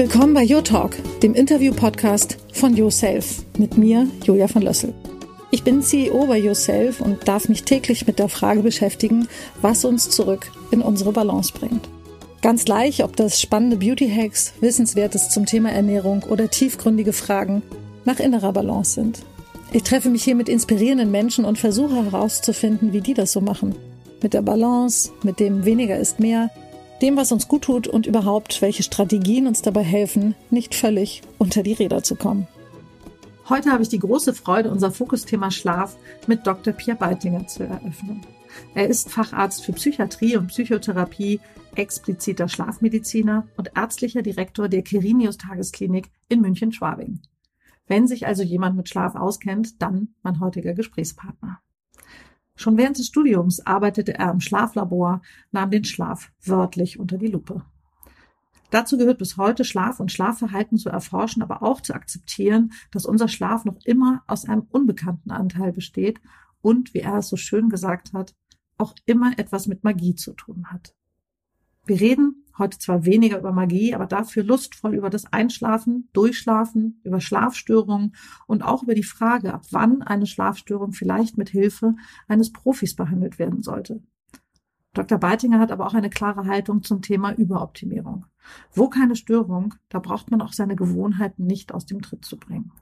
Willkommen bei Your Talk, dem Interview-Podcast von Yourself mit mir, Julia von Lössel. Ich bin CEO bei Yourself und darf mich täglich mit der Frage beschäftigen, was uns zurück in unsere Balance bringt. Ganz gleich, ob das spannende Beauty-Hacks, Wissenswertes zum Thema Ernährung oder tiefgründige Fragen nach innerer Balance sind. Ich treffe mich hier mit inspirierenden Menschen und versuche herauszufinden, wie die das so machen. Mit der Balance, mit dem weniger ist mehr, dem, was uns gut tut und überhaupt, welche Strategien uns dabei helfen, nicht völlig unter die Räder zu kommen. Heute habe ich die große Freude, unser Fokusthema Schlaf mit Dr. Pierre Beitinger zu eröffnen. Er ist Facharzt für Psychiatrie und Psychotherapie, expliziter Schlafmediziner und ärztlicher Direktor der Kerinius Tagesklinik in München-Schwabing. Wenn sich also jemand mit Schlaf auskennt, dann mein heutiger Gesprächspartner. Schon während des Studiums arbeitete er im Schlaflabor, nahm den Schlaf wörtlich unter die Lupe. Dazu gehört bis heute, Schlaf und Schlafverhalten zu erforschen, aber auch zu akzeptieren, dass unser Schlaf noch immer aus einem unbekannten Anteil besteht und, wie er es so schön gesagt hat, auch immer etwas mit Magie zu tun hat. Wir reden Heute zwar weniger über Magie, aber dafür lustvoll über das Einschlafen, Durchschlafen, über Schlafstörungen und auch über die Frage, ab wann eine Schlafstörung vielleicht mit Hilfe eines Profis behandelt werden sollte. Dr. Beitinger hat aber auch eine klare Haltung zum Thema Überoptimierung. Wo keine Störung, da braucht man auch seine Gewohnheiten nicht aus dem Tritt zu bringen.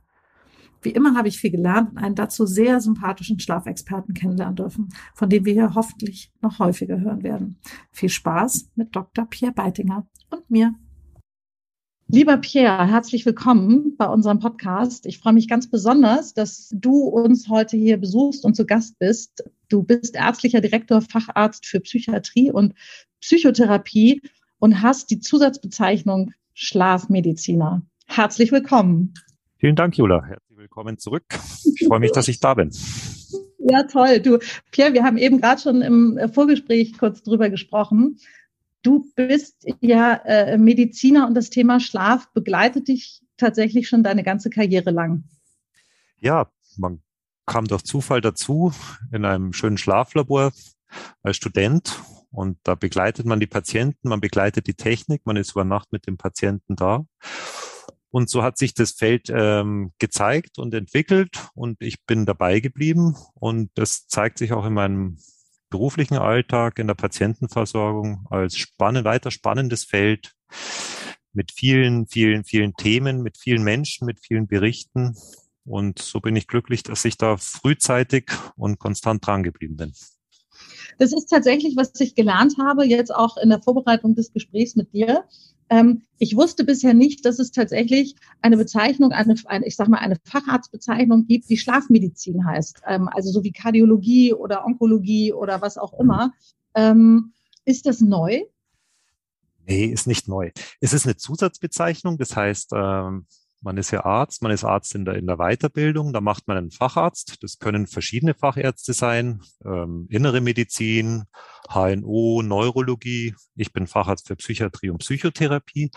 Wie immer habe ich viel gelernt und einen dazu sehr sympathischen Schlafexperten kennenlernen dürfen, von dem wir hier hoffentlich noch häufiger hören werden. Viel Spaß mit Dr. Pierre Beitinger und mir. Lieber Pierre, herzlich willkommen bei unserem Podcast. Ich freue mich ganz besonders, dass du uns heute hier besuchst und zu Gast bist. Du bist ärztlicher Direktor, Facharzt für Psychiatrie und Psychotherapie und hast die Zusatzbezeichnung Schlafmediziner. Herzlich willkommen. Vielen Dank, Jula willkommen zurück. Ich freue mich, dass ich da bin. Ja, toll. Du, Pierre, wir haben eben gerade schon im Vorgespräch kurz drüber gesprochen. Du bist ja äh, Mediziner und das Thema Schlaf begleitet dich tatsächlich schon deine ganze Karriere lang. Ja, man kam durch Zufall dazu in einem schönen Schlaflabor als Student und da begleitet man die Patienten, man begleitet die Technik, man ist über Nacht mit dem Patienten da. Und so hat sich das Feld ähm, gezeigt und entwickelt und ich bin dabei geblieben. Und das zeigt sich auch in meinem beruflichen Alltag, in der Patientenversorgung als spannend, weiter spannendes Feld mit vielen, vielen, vielen Themen, mit vielen Menschen, mit vielen Berichten. Und so bin ich glücklich, dass ich da frühzeitig und konstant dran geblieben bin. Das ist tatsächlich, was ich gelernt habe, jetzt auch in der Vorbereitung des Gesprächs mit dir. Ähm, ich wusste bisher nicht, dass es tatsächlich eine Bezeichnung, eine, eine, ich sag mal, eine Facharztbezeichnung gibt, die Schlafmedizin heißt. Ähm, also so wie Kardiologie oder Onkologie oder was auch immer. Ähm, ist das neu? Nee, ist nicht neu. Es ist eine Zusatzbezeichnung, das heißt, ähm, man ist ja Arzt, man ist Arzt in der, in der Weiterbildung, da macht man einen Facharzt. Das können verschiedene Fachärzte sein, ähm, innere Medizin, HNO, Neurologie. Ich bin Facharzt für Psychiatrie und Psychotherapie.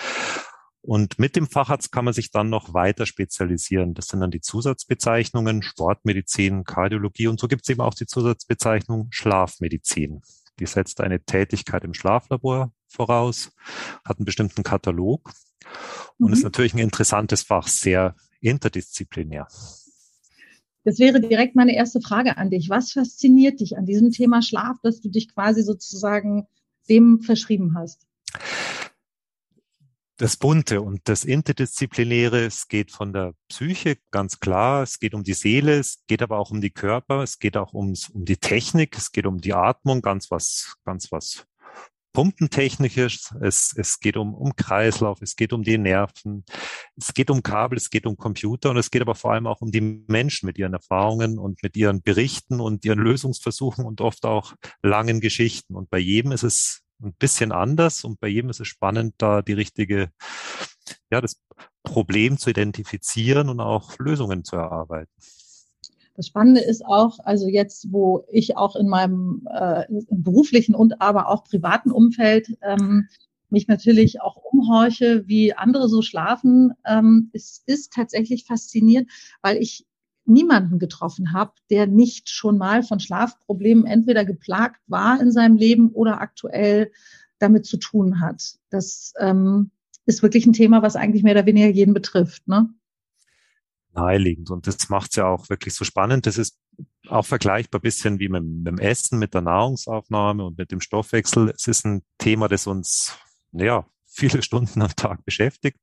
Und mit dem Facharzt kann man sich dann noch weiter spezialisieren. Das sind dann die Zusatzbezeichnungen Sportmedizin, Kardiologie und so gibt es eben auch die Zusatzbezeichnung Schlafmedizin. Die setzt eine Tätigkeit im Schlaflabor voraus, hat einen bestimmten Katalog und mhm. ist natürlich ein interessantes Fach, sehr interdisziplinär. Das wäre direkt meine erste Frage an dich. Was fasziniert dich an diesem Thema Schlaf, dass du dich quasi sozusagen dem verschrieben hast? Das Bunte und das Interdisziplinäre, es geht von der Psyche, ganz klar, es geht um die Seele, es geht aber auch um die Körper, es geht auch ums, um die Technik, es geht um die Atmung, ganz was, ganz was pumpentechnisches, es, es geht um, um Kreislauf, es geht um die Nerven, es geht um Kabel, es geht um Computer und es geht aber vor allem auch um die Menschen mit ihren Erfahrungen und mit ihren Berichten und ihren Lösungsversuchen und oft auch langen Geschichten. Und bei jedem ist es ein bisschen anders und bei jedem ist es spannend, da die richtige, ja, das Problem zu identifizieren und auch Lösungen zu erarbeiten. Das Spannende ist auch, also jetzt, wo ich auch in meinem äh, beruflichen und aber auch privaten Umfeld ähm, mich natürlich auch umhorche, wie andere so schlafen, ähm, es ist tatsächlich faszinierend, weil ich niemanden getroffen habe, der nicht schon mal von Schlafproblemen entweder geplagt war in seinem Leben oder aktuell damit zu tun hat. Das ähm, ist wirklich ein Thema, was eigentlich mehr oder weniger jeden betrifft, ne? Naheliegend. Und das macht es ja auch wirklich so spannend. Das ist auch vergleichbar bisschen wie mit, mit dem Essen, mit der Nahrungsaufnahme und mit dem Stoffwechsel. Es ist ein Thema, das uns, ja, viele Stunden am Tag beschäftigt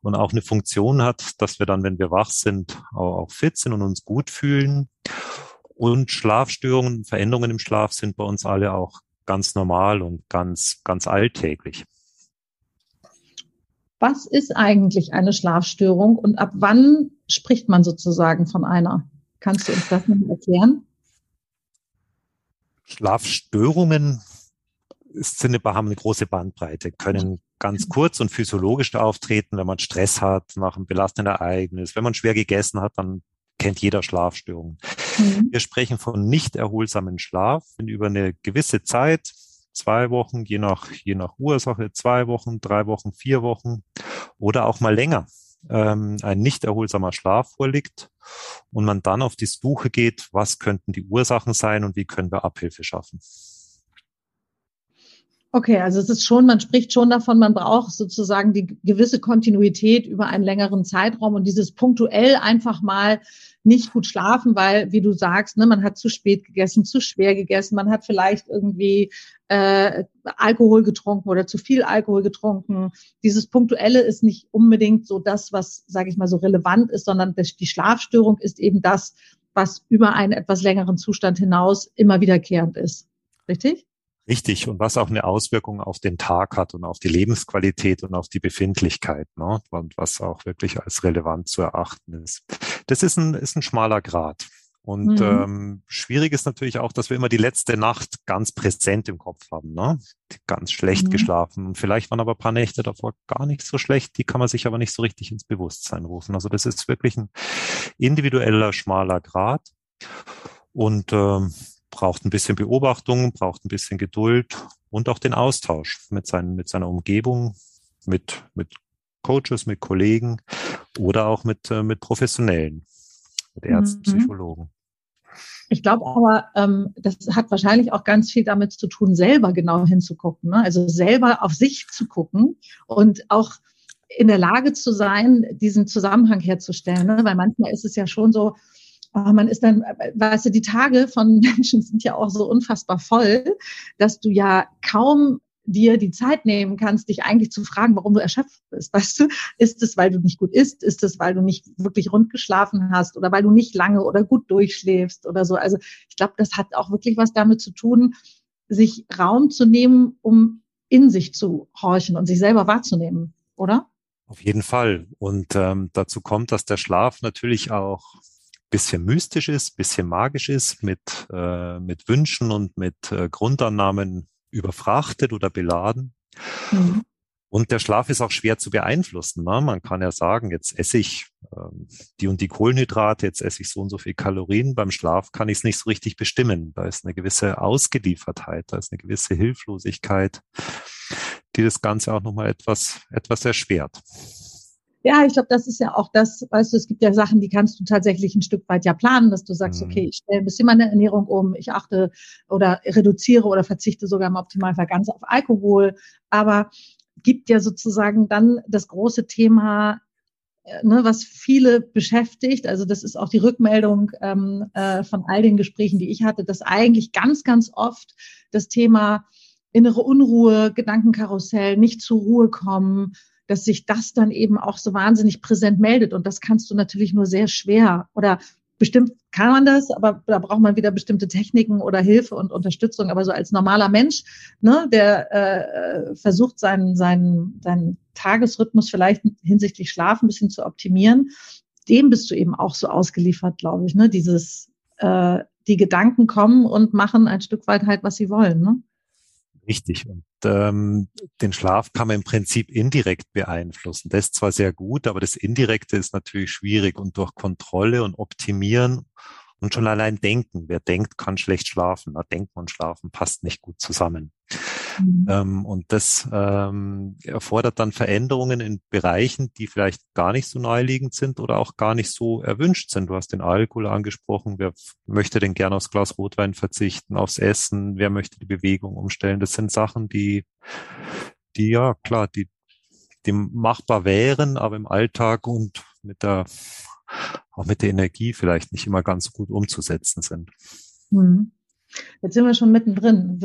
und auch eine Funktion hat, dass wir dann, wenn wir wach sind, auch, fit sind und uns gut fühlen. Und Schlafstörungen, Veränderungen im Schlaf sind bei uns alle auch ganz normal und ganz, ganz alltäglich. Was ist eigentlich eine Schlafstörung und ab wann spricht man sozusagen von einer? Kannst du uns das noch erklären? Schlafstörungen sind, haben eine große Bandbreite, können ganz kurz und physiologisch auftreten, wenn man Stress hat nach einem belastenden Ereignis. Wenn man schwer gegessen hat, dann kennt jeder Schlafstörungen. Mhm. Wir sprechen von nicht erholsamen Schlaf, wenn über eine gewisse Zeit, zwei Wochen, je nach, je nach Ursache, zwei Wochen, drei Wochen, vier Wochen oder auch mal länger, ähm, ein nicht erholsamer Schlaf vorliegt und man dann auf die Suche geht, was könnten die Ursachen sein und wie können wir Abhilfe schaffen. Okay, also es ist schon, man spricht schon davon, man braucht sozusagen die gewisse Kontinuität über einen längeren Zeitraum und dieses punktuell einfach mal nicht gut schlafen, weil, wie du sagst, ne, man hat zu spät gegessen, zu schwer gegessen, man hat vielleicht irgendwie äh, Alkohol getrunken oder zu viel Alkohol getrunken. Dieses Punktuelle ist nicht unbedingt so das, was, sage ich mal, so relevant ist, sondern die Schlafstörung ist eben das, was über einen etwas längeren Zustand hinaus immer wiederkehrend ist. Richtig? Richtig, und was auch eine Auswirkung auf den Tag hat und auf die Lebensqualität und auf die Befindlichkeit, ne? und was auch wirklich als relevant zu erachten ist. Das ist ein, ist ein schmaler Grad. Und mhm. ähm, schwierig ist natürlich auch, dass wir immer die letzte Nacht ganz präsent im Kopf haben, ne? Ganz schlecht mhm. geschlafen. Vielleicht waren aber ein paar Nächte davor gar nicht so schlecht, die kann man sich aber nicht so richtig ins Bewusstsein rufen. Also das ist wirklich ein individueller, schmaler Grad. Und ähm, braucht ein bisschen Beobachtung, braucht ein bisschen Geduld und auch den Austausch mit, seinen, mit seiner Umgebung, mit, mit Coaches, mit Kollegen oder auch mit, äh, mit Professionellen, mit Ärzten, mhm. Psychologen. Ich glaube aber, ähm, das hat wahrscheinlich auch ganz viel damit zu tun, selber genau hinzugucken. Ne? Also selber auf sich zu gucken und auch in der Lage zu sein, diesen Zusammenhang herzustellen. Ne? Weil manchmal ist es ja schon so, oh, man ist dann, weißt du, die Tage von Menschen sind ja auch so unfassbar voll, dass du ja kaum dir die Zeit nehmen kannst, dich eigentlich zu fragen, warum du erschöpft bist. Weißt du, ist es, weil du nicht gut isst? Ist es, weil du nicht wirklich rund geschlafen hast oder weil du nicht lange oder gut durchschläfst oder so? Also ich glaube, das hat auch wirklich was damit zu tun, sich Raum zu nehmen, um in sich zu horchen und sich selber wahrzunehmen, oder? Auf jeden Fall. Und ähm, dazu kommt, dass der Schlaf natürlich auch bisschen mystisch ist, bisschen magisch ist, mit, äh, mit Wünschen und mit äh, Grundannahmen überfrachtet oder beladen. Mhm. Und der Schlaf ist auch schwer zu beeinflussen. Ne? Man kann ja sagen, jetzt esse ich ähm, die und die Kohlenhydrate, jetzt esse ich so und so viel Kalorien. Beim Schlaf kann ich es nicht so richtig bestimmen. Da ist eine gewisse Ausgeliefertheit, da ist eine gewisse Hilflosigkeit, die das Ganze auch nochmal etwas, etwas erschwert. Ja, ich glaube, das ist ja auch das, weißt du, es gibt ja Sachen, die kannst du tatsächlich ein Stück weit ja planen, dass du sagst, mhm. okay, ich stelle ein bisschen meine Ernährung um, ich achte oder reduziere oder verzichte sogar im Optimalfall ganz auf Alkohol. Aber gibt ja sozusagen dann das große Thema, äh, ne, was viele beschäftigt. Also das ist auch die Rückmeldung ähm, äh, von all den Gesprächen, die ich hatte, dass eigentlich ganz, ganz oft das Thema innere Unruhe, Gedankenkarussell, nicht zur Ruhe kommen, dass sich das dann eben auch so wahnsinnig präsent meldet. Und das kannst du natürlich nur sehr schwer oder bestimmt kann man das, aber da braucht man wieder bestimmte Techniken oder Hilfe und Unterstützung. Aber so als normaler Mensch, ne, der äh, versucht, seinen, seinen, seinen Tagesrhythmus vielleicht hinsichtlich Schlaf ein bisschen zu optimieren, dem bist du eben auch so ausgeliefert, glaube ich. Ne? Dieses, äh, die Gedanken kommen und machen ein Stück weit halt, was sie wollen. Ne? Richtig. Und ähm, den Schlaf kann man im Prinzip indirekt beeinflussen. Das ist zwar sehr gut, aber das Indirekte ist natürlich schwierig und durch Kontrolle und Optimieren und schon allein denken. Wer denkt, kann schlecht schlafen. Na, denken und schlafen passt nicht gut zusammen. Mhm. Ähm, und das ähm, erfordert dann Veränderungen in Bereichen, die vielleicht gar nicht so naheliegend sind oder auch gar nicht so erwünscht sind. Du hast den Alkohol angesprochen. Wer möchte denn gerne aufs Glas Rotwein verzichten, aufs Essen? Wer möchte die Bewegung umstellen? Das sind Sachen, die, die ja klar, die die machbar wären, aber im Alltag und mit der, auch mit der Energie vielleicht nicht immer ganz gut umzusetzen sind. Mhm. Jetzt sind wir schon mittendrin.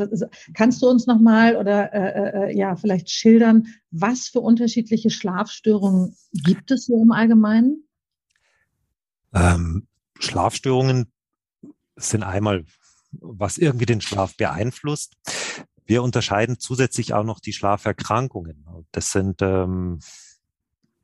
Kannst du uns nochmal oder äh, äh, ja vielleicht schildern, was für unterschiedliche Schlafstörungen gibt es so im Allgemeinen? Ähm, Schlafstörungen sind einmal, was irgendwie den Schlaf beeinflusst. Wir unterscheiden zusätzlich auch noch die Schlaferkrankungen. Das sind ähm,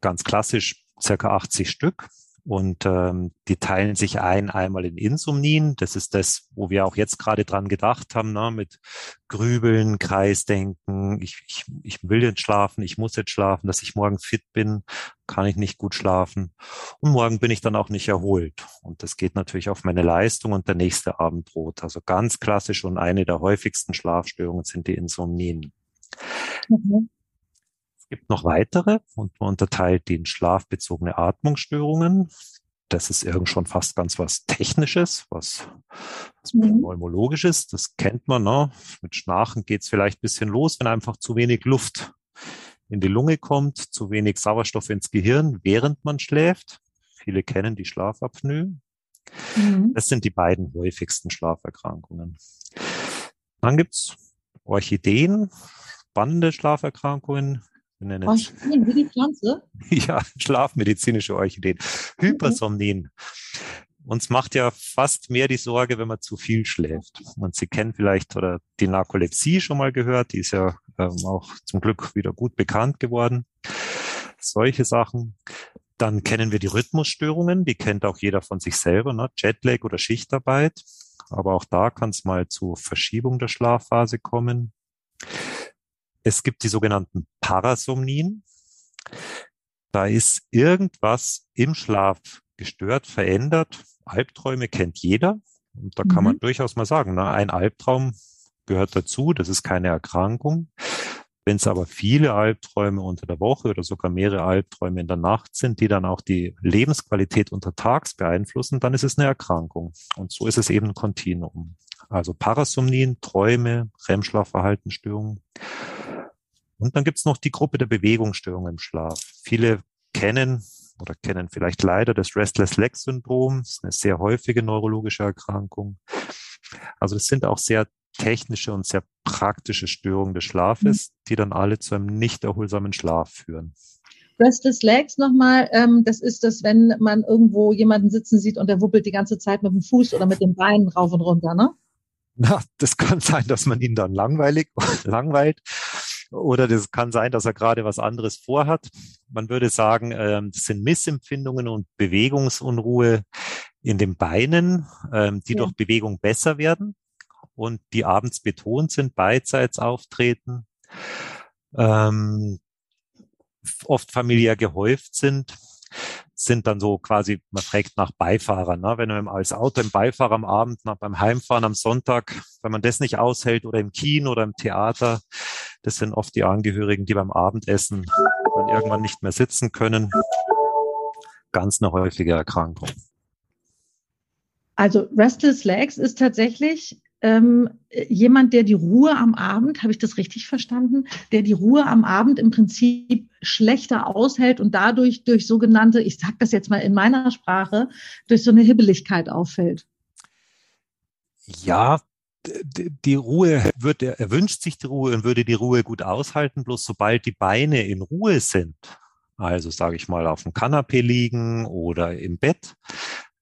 ganz klassisch circa 80 Stück. Und ähm, die teilen sich ein einmal in Insomnien. Das ist das, wo wir auch jetzt gerade dran gedacht haben, ne, mit Grübeln, Kreisdenken. Ich, ich, ich will jetzt schlafen, ich muss jetzt schlafen, dass ich morgen fit bin, kann ich nicht gut schlafen. Und morgen bin ich dann auch nicht erholt. Und das geht natürlich auf meine Leistung und der nächste Abend droht. Also ganz klassisch und eine der häufigsten Schlafstörungen sind die Insomnien. Mhm. Es gibt noch weitere und man unterteilt die in schlafbezogene Atmungsstörungen. Das ist irgend schon fast ganz was Technisches, was, was mhm. Pneumologisches. Das kennt man. Ne? Mit Schnarchen geht es vielleicht bisschen los, wenn einfach zu wenig Luft in die Lunge kommt, zu wenig Sauerstoff ins Gehirn, während man schläft. Viele kennen die Schlafapnoe. Mhm. Das sind die beiden häufigsten Schlaferkrankungen. Dann gibt's Orchideen, spannende Schlaferkrankungen, nennen Orchideen, wie die Pflanze? Ja, schlafmedizinische Orchideen. Hypersomnien. Uns macht ja fast mehr die Sorge, wenn man zu viel schläft. Und Sie kennen vielleicht oder die Narkolepsie schon mal gehört, die ist ja ähm, auch zum Glück wieder gut bekannt geworden. Solche Sachen. Dann kennen wir die Rhythmusstörungen, die kennt auch jeder von sich selber, ne? Jetlag oder Schichtarbeit. Aber auch da kann es mal zu Verschiebung der Schlafphase kommen. Es gibt die sogenannten Parasomnien. Da ist irgendwas im Schlaf gestört, verändert. Albträume kennt jeder. Und da mhm. kann man mhm. durchaus mal sagen, na, ein Albtraum gehört dazu. Das ist keine Erkrankung. Wenn es aber viele Albträume unter der Woche oder sogar mehrere Albträume in der Nacht sind, die dann auch die Lebensqualität untertags beeinflussen, dann ist es eine Erkrankung. Und so ist es eben ein Kontinuum. Also Parasomnien, Träume, REM-Schlafverhaltensstörungen. Und dann gibt's noch die Gruppe der Bewegungsstörungen im Schlaf. Viele kennen oder kennen vielleicht leider das Restless Leg Syndrom. Das ist eine sehr häufige neurologische Erkrankung. Also es sind auch sehr technische und sehr praktische Störungen des Schlafes, mhm. die dann alle zu einem nicht erholsamen Schlaf führen. Restless Legs nochmal, ähm, das ist das, wenn man irgendwo jemanden sitzen sieht und der wuppelt die ganze Zeit mit dem Fuß oder mit den Beinen rauf und runter, ne? Na, das kann sein, dass man ihn dann langweilig, langweilt. Oder das kann sein, dass er gerade was anderes vorhat. Man würde sagen, ähm, das sind Missempfindungen und Bewegungsunruhe in den Beinen, ähm, die ja. durch Bewegung besser werden und die abends betont sind, beidseits auftreten, ähm, oft familiär gehäuft sind sind dann so quasi, man fragt nach Beifahrern. Ne? Wenn man als Auto im Beifahrer am Abend, nach, beim Heimfahren am Sonntag, wenn man das nicht aushält oder im Kino oder im Theater, das sind oft die Angehörigen, die beim Abendessen dann irgendwann nicht mehr sitzen können. Ganz eine häufige Erkrankung. Also Restless Legs ist tatsächlich ähm, jemand, der die Ruhe am Abend, habe ich das richtig verstanden, der die Ruhe am Abend im Prinzip schlechter aushält und dadurch durch sogenannte, ich sage das jetzt mal in meiner Sprache, durch so eine Hibbeligkeit auffällt. Ja, die Ruhe wird, er wünscht sich die Ruhe und würde die Ruhe gut aushalten, bloß sobald die Beine in Ruhe sind, also sage ich mal auf dem Kanapee liegen oder im Bett,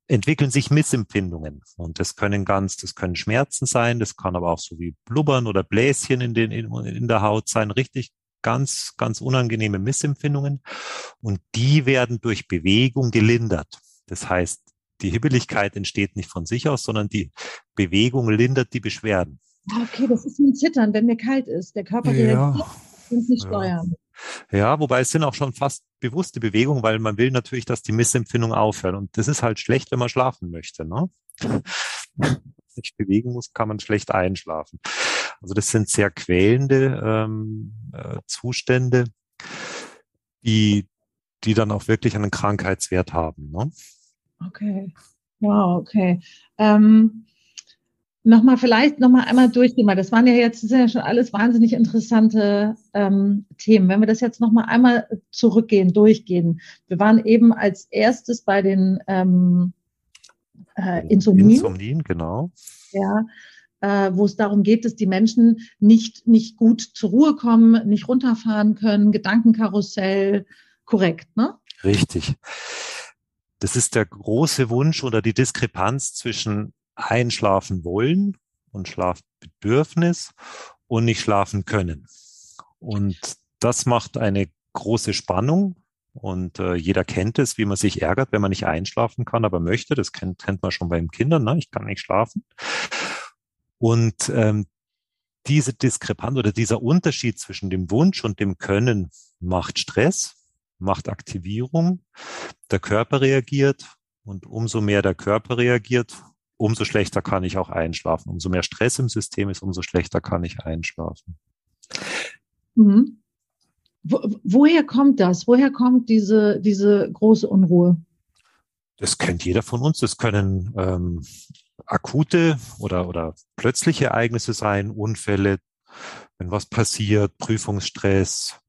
entwickeln sich Missempfindungen. Und das können ganz, das können Schmerzen sein, das kann aber auch so wie Blubbern oder Bläschen in, den, in, in der Haut sein, richtig ganz, ganz unangenehme Missempfindungen. Und die werden durch Bewegung gelindert. Das heißt, die Hibbeligkeit entsteht nicht von sich aus, sondern die Bewegung lindert die Beschwerden. Ah, okay, das ist wie ein Zittern, wenn mir kalt ist. Der Körper ja. und nicht steuern. Ja, wobei es sind auch schon fast bewusste Bewegungen, weil man will natürlich, dass die Missempfindung aufhört. Und das ist halt schlecht, wenn man schlafen möchte. Ne? sich bewegen muss, kann man schlecht einschlafen. Also das sind sehr quälende ähm, äh, Zustände, die, die dann auch wirklich einen Krankheitswert haben. Ne? Okay. Wow, okay. Ähm, Nochmal vielleicht nochmal einmal durchgehen, weil das waren ja jetzt das sind ja schon alles wahnsinnig interessante ähm, Themen. Wenn wir das jetzt nochmal einmal zurückgehen, durchgehen. Wir waren eben als erstes bei den ähm, äh, Insomnien. Insomnien, genau. Ja, äh, wo es darum geht, dass die Menschen nicht, nicht gut zur Ruhe kommen, nicht runterfahren können, Gedankenkarussell, korrekt, ne? Richtig. Das ist der große Wunsch oder die Diskrepanz zwischen einschlafen wollen und Schlafbedürfnis und nicht schlafen können. Und das macht eine große Spannung. Und äh, jeder kennt es, wie man sich ärgert, wenn man nicht einschlafen kann, aber möchte. Das kennt, kennt man schon beim Kindern. Ne? Ich kann nicht schlafen. Und ähm, diese Diskrepanz oder dieser Unterschied zwischen dem Wunsch und dem Können macht Stress, macht Aktivierung. Der Körper reagiert und umso mehr der Körper reagiert, umso schlechter kann ich auch einschlafen. Umso mehr Stress im System ist, umso schlechter kann ich einschlafen. Mhm. Wo, woher kommt das? Woher kommt diese, diese große Unruhe? Das kennt jeder von uns. Das können ähm, akute oder, oder plötzliche Ereignisse sein, Unfälle, wenn was passiert, Prüfungsstress,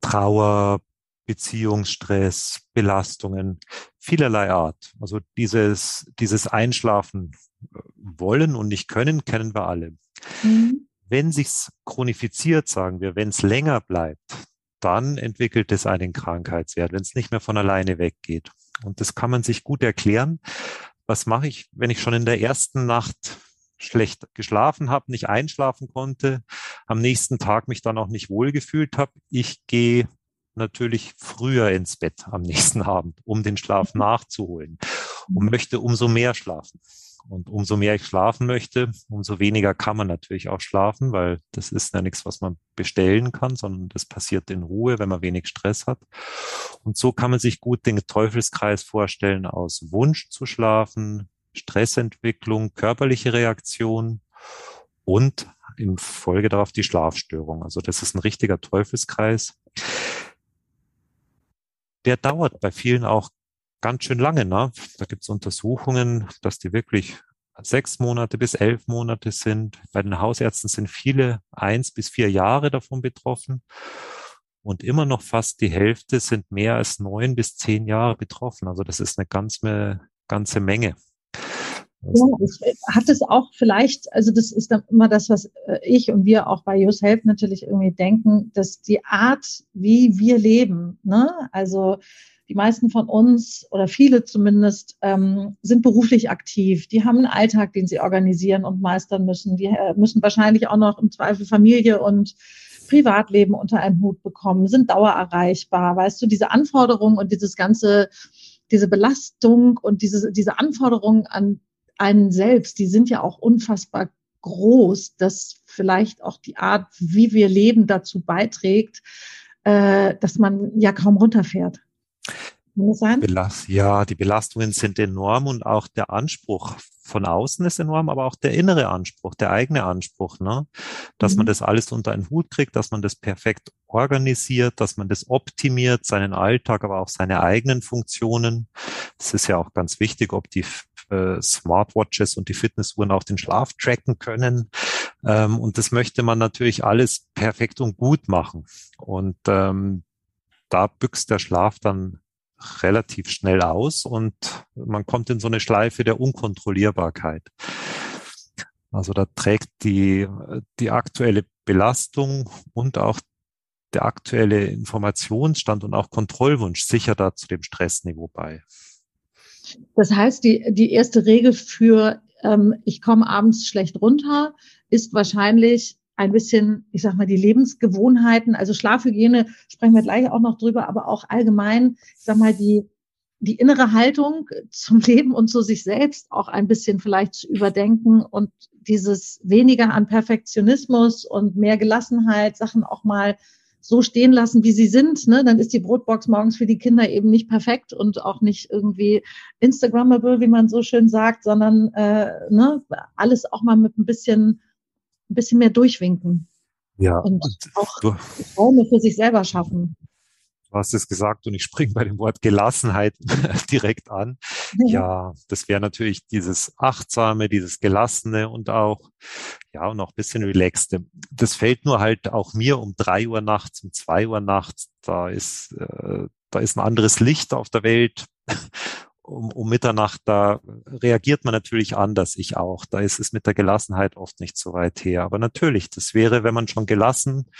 Trauer, Beziehungsstress, Belastungen vielerlei Art. Also dieses, dieses Einschlafen äh, wollen und nicht können, kennen wir alle. Mhm. Wenn sich's chronifiziert, sagen wir, wenn es länger bleibt, dann entwickelt es einen Krankheitswert, wenn es nicht mehr von alleine weggeht. Und das kann man sich gut erklären. Was mache ich, wenn ich schon in der ersten Nacht schlecht geschlafen habe, nicht einschlafen konnte, am nächsten Tag mich dann auch nicht wohlgefühlt habe? Ich gehe natürlich früher ins Bett am nächsten Abend, um den Schlaf mhm. nachzuholen und mhm. möchte umso mehr schlafen. Und umso mehr ich schlafen möchte, umso weniger kann man natürlich auch schlafen, weil das ist ja nichts, was man bestellen kann, sondern das passiert in Ruhe, wenn man wenig Stress hat. Und so kann man sich gut den Teufelskreis vorstellen aus Wunsch zu schlafen, Stressentwicklung, körperliche Reaktion und in Folge darauf die Schlafstörung. Also das ist ein richtiger Teufelskreis der dauert bei vielen auch ganz schön lange. Ne? Da gibt es Untersuchungen, dass die wirklich sechs Monate bis elf Monate sind. Bei den Hausärzten sind viele eins bis vier Jahre davon betroffen. Und immer noch fast die Hälfte sind mehr als neun bis zehn Jahre betroffen. Also das ist eine ganze, ganze Menge. Ja, ich äh, hatte es auch vielleicht, also das ist dann immer das, was äh, ich und wir auch bei YourSelf natürlich irgendwie denken, dass die Art, wie wir leben, ne, also die meisten von uns oder viele zumindest ähm, sind beruflich aktiv. Die haben einen Alltag, den sie organisieren und meistern müssen. Die äh, müssen wahrscheinlich auch noch im Zweifel Familie und Privatleben unter einen Hut bekommen, sind dauererreichbar. Weißt du, diese Anforderungen und dieses ganze, diese Belastung und diese, diese Anforderungen an einen selbst, die sind ja auch unfassbar groß, dass vielleicht auch die Art, wie wir leben, dazu beiträgt, äh, dass man ja kaum runterfährt. Belast ja, die Belastungen sind enorm und auch der Anspruch von außen ist enorm, aber auch der innere Anspruch, der eigene Anspruch, ne? dass mhm. man das alles unter einen Hut kriegt, dass man das perfekt organisiert, dass man das optimiert, seinen Alltag, aber auch seine eigenen Funktionen. Das ist ja auch ganz wichtig, ob die äh, Smartwatches und die Fitnessuhren auch den Schlaf tracken können. Ähm, und das möchte man natürlich alles perfekt und gut machen. Und ähm, da büchst der Schlaf dann relativ schnell aus und man kommt in so eine Schleife der Unkontrollierbarkeit. Also da trägt die, die aktuelle Belastung und auch der aktuelle Informationsstand und auch Kontrollwunsch sicher da zu dem Stressniveau bei. Das heißt, die, die erste Regel für ähm, ich komme abends schlecht runter ist wahrscheinlich ein bisschen, ich sag mal, die Lebensgewohnheiten, also Schlafhygiene sprechen wir gleich auch noch drüber, aber auch allgemein, ich sag mal, die, die innere Haltung zum Leben und zu sich selbst auch ein bisschen vielleicht zu überdenken und dieses weniger an Perfektionismus und mehr Gelassenheit, Sachen auch mal so stehen lassen, wie sie sind, ne, dann ist die Brotbox morgens für die Kinder eben nicht perfekt und auch nicht irgendwie Instagrammable, wie man so schön sagt, sondern äh, ne, alles auch mal mit ein bisschen, ein bisschen mehr durchwinken. Ja. Und auch Räume für sich selber schaffen. Du hast es gesagt und ich springe bei dem Wort Gelassenheit direkt an. Ja, das wäre natürlich dieses Achtsame, dieses Gelassene und auch, ja, und auch ein bisschen relaxte. Das fällt nur halt auch mir um drei Uhr nachts, um zwei Uhr nachts. Da ist, äh, da ist ein anderes Licht auf der Welt. Um, um Mitternacht, da reagiert man natürlich anders, ich auch. Da ist es mit der Gelassenheit oft nicht so weit her. Aber natürlich, das wäre, wenn man schon gelassen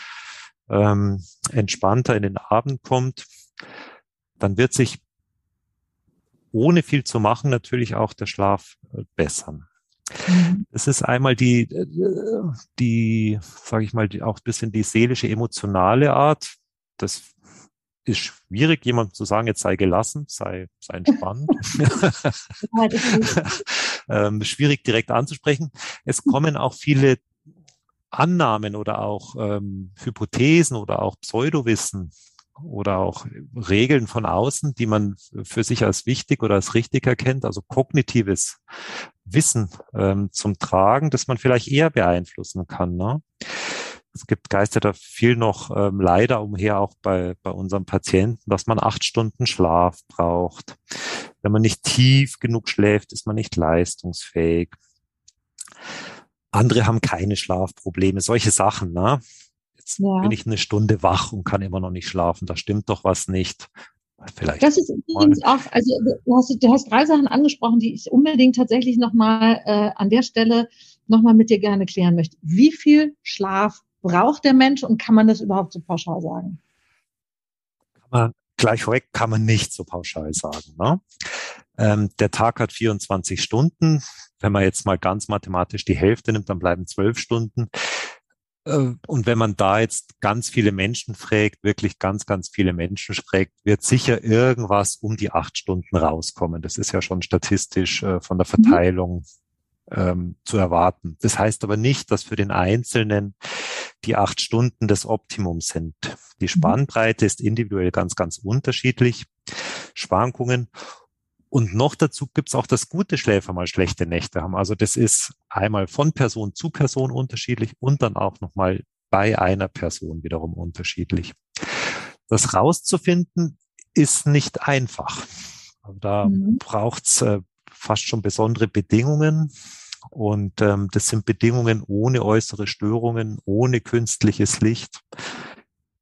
ähm, entspannter in den Abend kommt, dann wird sich ohne viel zu machen natürlich auch der Schlaf äh, bessern. Mhm. Es ist einmal die, äh, die, sage ich mal, die, auch ein bisschen die seelische, emotionale Art. Das ist schwierig, jemand zu sagen, jetzt sei gelassen, sei, sei entspannt. ähm, schwierig direkt anzusprechen. Es kommen auch viele Annahmen oder auch ähm, Hypothesen oder auch Pseudowissen oder auch Regeln von außen, die man für sich als wichtig oder als richtig erkennt, also kognitives Wissen ähm, zum Tragen, das man vielleicht eher beeinflussen kann. Ne? Es gibt Geister da viel noch ähm, leider umher, auch bei, bei unseren Patienten, dass man acht Stunden Schlaf braucht. Wenn man nicht tief genug schläft, ist man nicht leistungsfähig. Andere haben keine Schlafprobleme, solche Sachen. Ne? Jetzt ja. bin ich eine Stunde wach und kann immer noch nicht schlafen. Da stimmt doch was nicht. Vielleicht. Das ist übrigens auch, also du hast, du hast drei Sachen angesprochen, die ich unbedingt tatsächlich nochmal äh, an der Stelle nochmal mit dir gerne klären möchte. Wie viel Schlaf braucht der Mensch und kann man das überhaupt so pauschal sagen? Kann man, gleich vorweg kann man nicht so pauschal sagen. Ne? Ähm, der Tag hat 24 Stunden. Wenn man jetzt mal ganz mathematisch die Hälfte nimmt, dann bleiben zwölf Stunden. Äh, und wenn man da jetzt ganz viele Menschen fragt, wirklich ganz, ganz viele Menschen fragt, wird sicher irgendwas um die acht Stunden rauskommen. Das ist ja schon statistisch äh, von der mhm. Verteilung ähm, zu erwarten. Das heißt aber nicht, dass für den Einzelnen die acht Stunden das Optimum sind. Die mhm. Spannbreite ist individuell ganz, ganz unterschiedlich. Schwankungen. Und noch dazu gibt's auch das gute Schläfer mal schlechte Nächte haben. Also das ist einmal von Person zu Person unterschiedlich und dann auch nochmal bei einer Person wiederum unterschiedlich. Das rauszufinden ist nicht einfach. Also da mhm. braucht's äh, fast schon besondere Bedingungen. Und ähm, das sind Bedingungen ohne äußere Störungen, ohne künstliches Licht,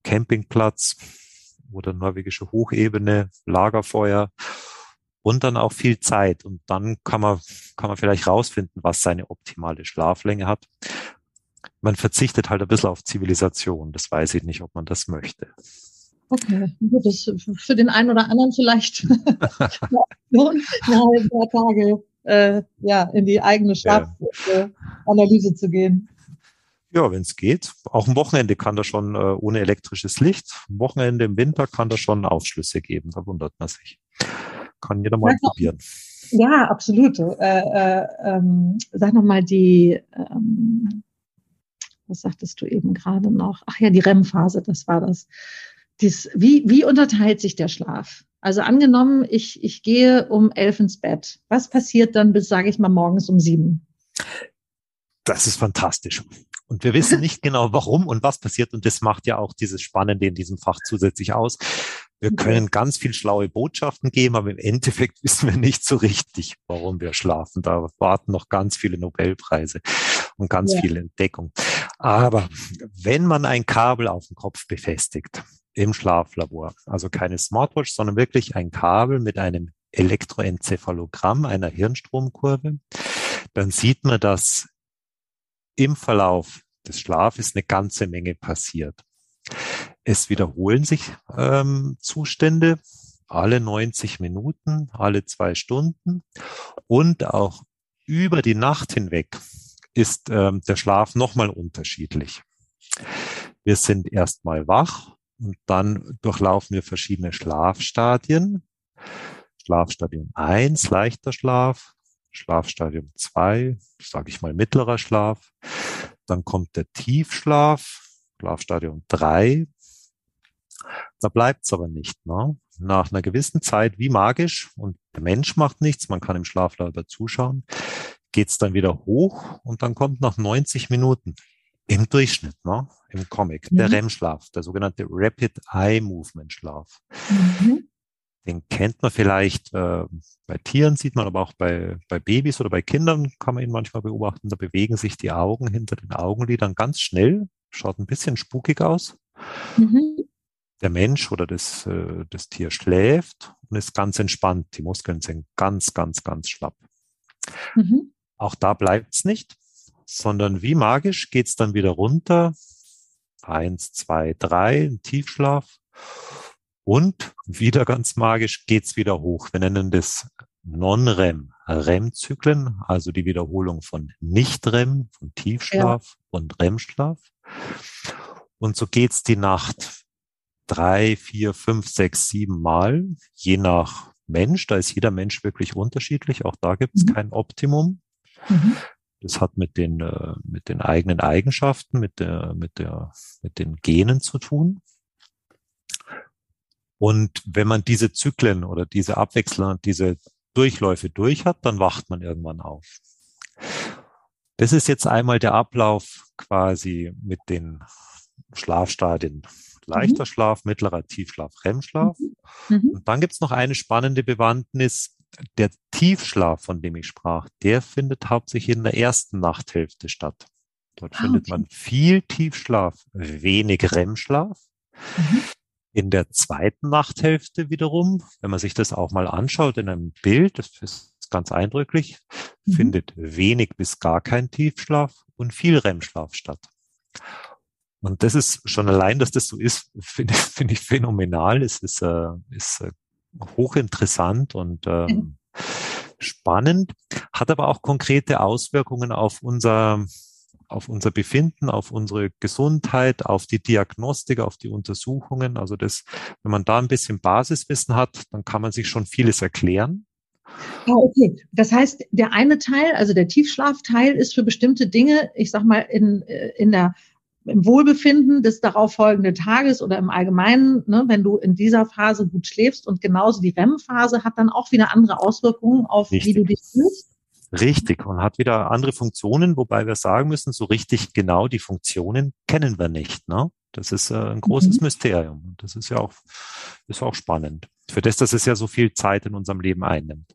Campingplatz oder norwegische Hochebene, Lagerfeuer und dann auch viel Zeit. Und dann kann man, kann man vielleicht rausfinden, was seine optimale Schlaflänge hat. Man verzichtet halt ein bisschen auf Zivilisation. Das weiß ich nicht, ob man das möchte. Okay, gut, das für den einen oder anderen vielleicht halbe paar Tage äh, ja, in die eigene Schlafanalyse ja. zu gehen. Ja, wenn es geht. Auch am Wochenende kann da schon äh, ohne elektrisches Licht. Am Wochenende im Winter kann da schon Aufschlüsse geben. Da wundert man sich. Kann jeder mal sag probieren. Noch, ja, absolut. Äh, äh, ähm, sag noch mal die, ähm, was sagtest du eben gerade noch? Ach ja, die REM-Phase, das war das. Dies, wie, wie unterteilt sich der Schlaf? Also angenommen, ich, ich gehe um elf ins Bett. Was passiert dann bis, sage ich mal, morgens um sieben? Das ist fantastisch. Und wir wissen nicht genau, warum und was passiert. Und das macht ja auch dieses Spannende in diesem Fach zusätzlich aus. Wir können ganz viel schlaue Botschaften geben, aber im Endeffekt wissen wir nicht so richtig, warum wir schlafen. Da warten noch ganz viele Nobelpreise und ganz ja. viel Entdeckung. Aber wenn man ein Kabel auf dem Kopf befestigt im Schlaflabor, also keine Smartwatch, sondern wirklich ein Kabel mit einem Elektroenzephalogramm, einer Hirnstromkurve, dann sieht man, dass im Verlauf des Schlafes eine ganze Menge passiert. Es wiederholen sich ähm, Zustände alle 90 Minuten, alle zwei Stunden und auch über die Nacht hinweg ist ähm, der Schlaf nochmal unterschiedlich. Wir sind erstmal wach und dann durchlaufen wir verschiedene Schlafstadien. Schlafstadium 1, leichter Schlaf, Schlafstadium 2, sage ich mal mittlerer Schlaf. Dann kommt der Tiefschlaf, Schlafstadium 3, da bleibt es aber nicht. Ne? Nach einer gewissen Zeit, wie magisch, und der Mensch macht nichts, man kann im Schlaflager zuschauen, geht es dann wieder hoch und dann kommt nach 90 Minuten Im Durchschnitt, ne? im Comic, mhm. der REM-Schlaf, der sogenannte Rapid Eye Movement Schlaf. Mhm. Den kennt man vielleicht äh, bei Tieren, sieht man aber auch bei, bei Babys oder bei Kindern kann man ihn manchmal beobachten. Da bewegen sich die Augen hinter den Augenlidern ganz schnell, schaut ein bisschen spukig aus. Mhm. Der Mensch oder das, äh, das Tier schläft und ist ganz entspannt. Die Muskeln sind ganz, ganz, ganz schlapp. Mhm. Auch da bleibt es nicht, sondern wie magisch geht es dann wieder runter. Eins, zwei, drei, Tiefschlaf. Und wieder ganz magisch geht's wieder hoch. Wir nennen das Non-REM, REM-Zyklen, also die Wiederholung von Nicht-REM, von Tiefschlaf ja. und REM-Schlaf. Und so geht's die Nacht drei, vier, fünf, sechs, sieben Mal, je nach Mensch. Da ist jeder Mensch wirklich unterschiedlich. Auch da gibt's mhm. kein Optimum. Mhm. Das hat mit den, äh, mit den eigenen Eigenschaften, mit der, mit der, mit den Genen zu tun. Und wenn man diese Zyklen oder diese Abwechslung, diese Durchläufe durch hat, dann wacht man irgendwann auf. Das ist jetzt einmal der Ablauf quasi mit den Schlafstadien. Leichter mhm. Schlaf, mittlerer Tiefschlaf, REM-Schlaf. Mhm. mhm. Und dann gibt's noch eine spannende Bewandtnis. Der Tiefschlaf, von dem ich sprach, der findet hauptsächlich in der ersten Nachthälfte statt. Dort ah, findet man viel Tiefschlaf, wenig REM-Schlaf. Mhm. In der zweiten Nachthälfte wiederum, wenn man sich das auch mal anschaut in einem Bild, das ist ganz eindrücklich, mhm. findet wenig bis gar kein Tiefschlaf und viel REM-Schlaf statt. Und das ist schon allein, dass das so ist, finde find ich phänomenal. Es ist, äh, ist äh, hochinteressant und ähm, spannend, hat aber auch konkrete Auswirkungen auf unser auf unser Befinden, auf unsere Gesundheit, auf die Diagnostik, auf die Untersuchungen. Also das, wenn man da ein bisschen Basiswissen hat, dann kann man sich schon vieles erklären. Ah, okay. Das heißt, der eine Teil, also der Tiefschlafteil, ist für bestimmte Dinge, ich sag mal, in, äh, in der im Wohlbefinden des darauffolgenden Tages oder im Allgemeinen, ne, wenn du in dieser Phase gut schläfst und genauso die REM-Phase hat dann auch wieder andere Auswirkungen auf, Richtig. wie du dich fühlst. Richtig und hat wieder andere Funktionen, wobei wir sagen müssen, so richtig genau die Funktionen kennen wir nicht. Ne? Das ist äh, ein großes mhm. Mysterium und das ist ja auch, ist auch spannend. Für das, dass es ja so viel Zeit in unserem Leben einnimmt.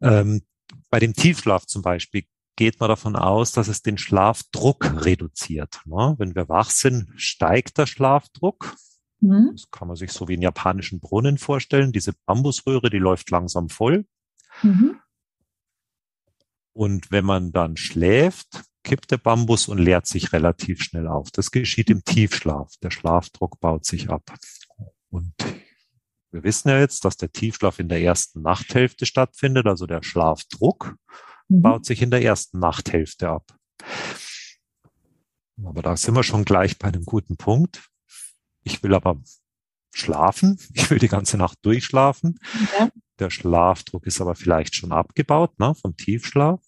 Ähm, bei dem Tiefschlaf zum Beispiel geht man davon aus, dass es den Schlafdruck reduziert. Ne? Wenn wir wach sind, steigt der Schlafdruck. Mhm. Das kann man sich so wie einen japanischen Brunnen vorstellen. Diese Bambusröhre, die läuft langsam voll. Mhm. Und wenn man dann schläft, kippt der Bambus und leert sich relativ schnell auf. Das geschieht im Tiefschlaf. Der Schlafdruck baut sich ab. Und wir wissen ja jetzt, dass der Tiefschlaf in der ersten Nachthälfte stattfindet, also der Schlafdruck mhm. baut sich in der ersten Nachthälfte ab. Aber da sind wir schon gleich bei einem guten Punkt. Ich will aber schlafen. Ich will die ganze Nacht durchschlafen. Ja. Der Schlafdruck ist aber vielleicht schon abgebaut ne, vom Tiefschlaf.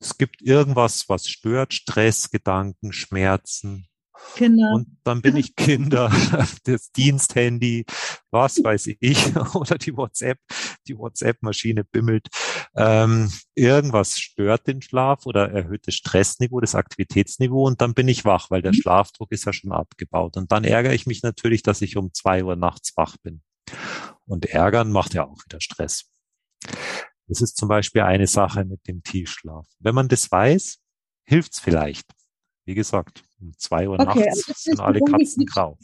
Es gibt irgendwas, was stört, Stress, Gedanken, Schmerzen, Genau. Und dann bin ich Kinder, das Diensthandy, was weiß ich, oder die WhatsApp, die WhatsApp-Maschine bimmelt. Ähm, irgendwas stört den Schlaf oder erhöht das Stressniveau, das Aktivitätsniveau und dann bin ich wach, weil der mhm. Schlafdruck ist ja schon abgebaut. Und dann ärgere ich mich natürlich, dass ich um zwei Uhr nachts wach bin. Und ärgern macht ja auch wieder Stress. Das ist zum Beispiel eine Sache mit dem Tiefschlaf. Wenn man das weiß, hilft's vielleicht. Wie gesagt, um zwei Uhr okay, nachts sind alle Katzen grau.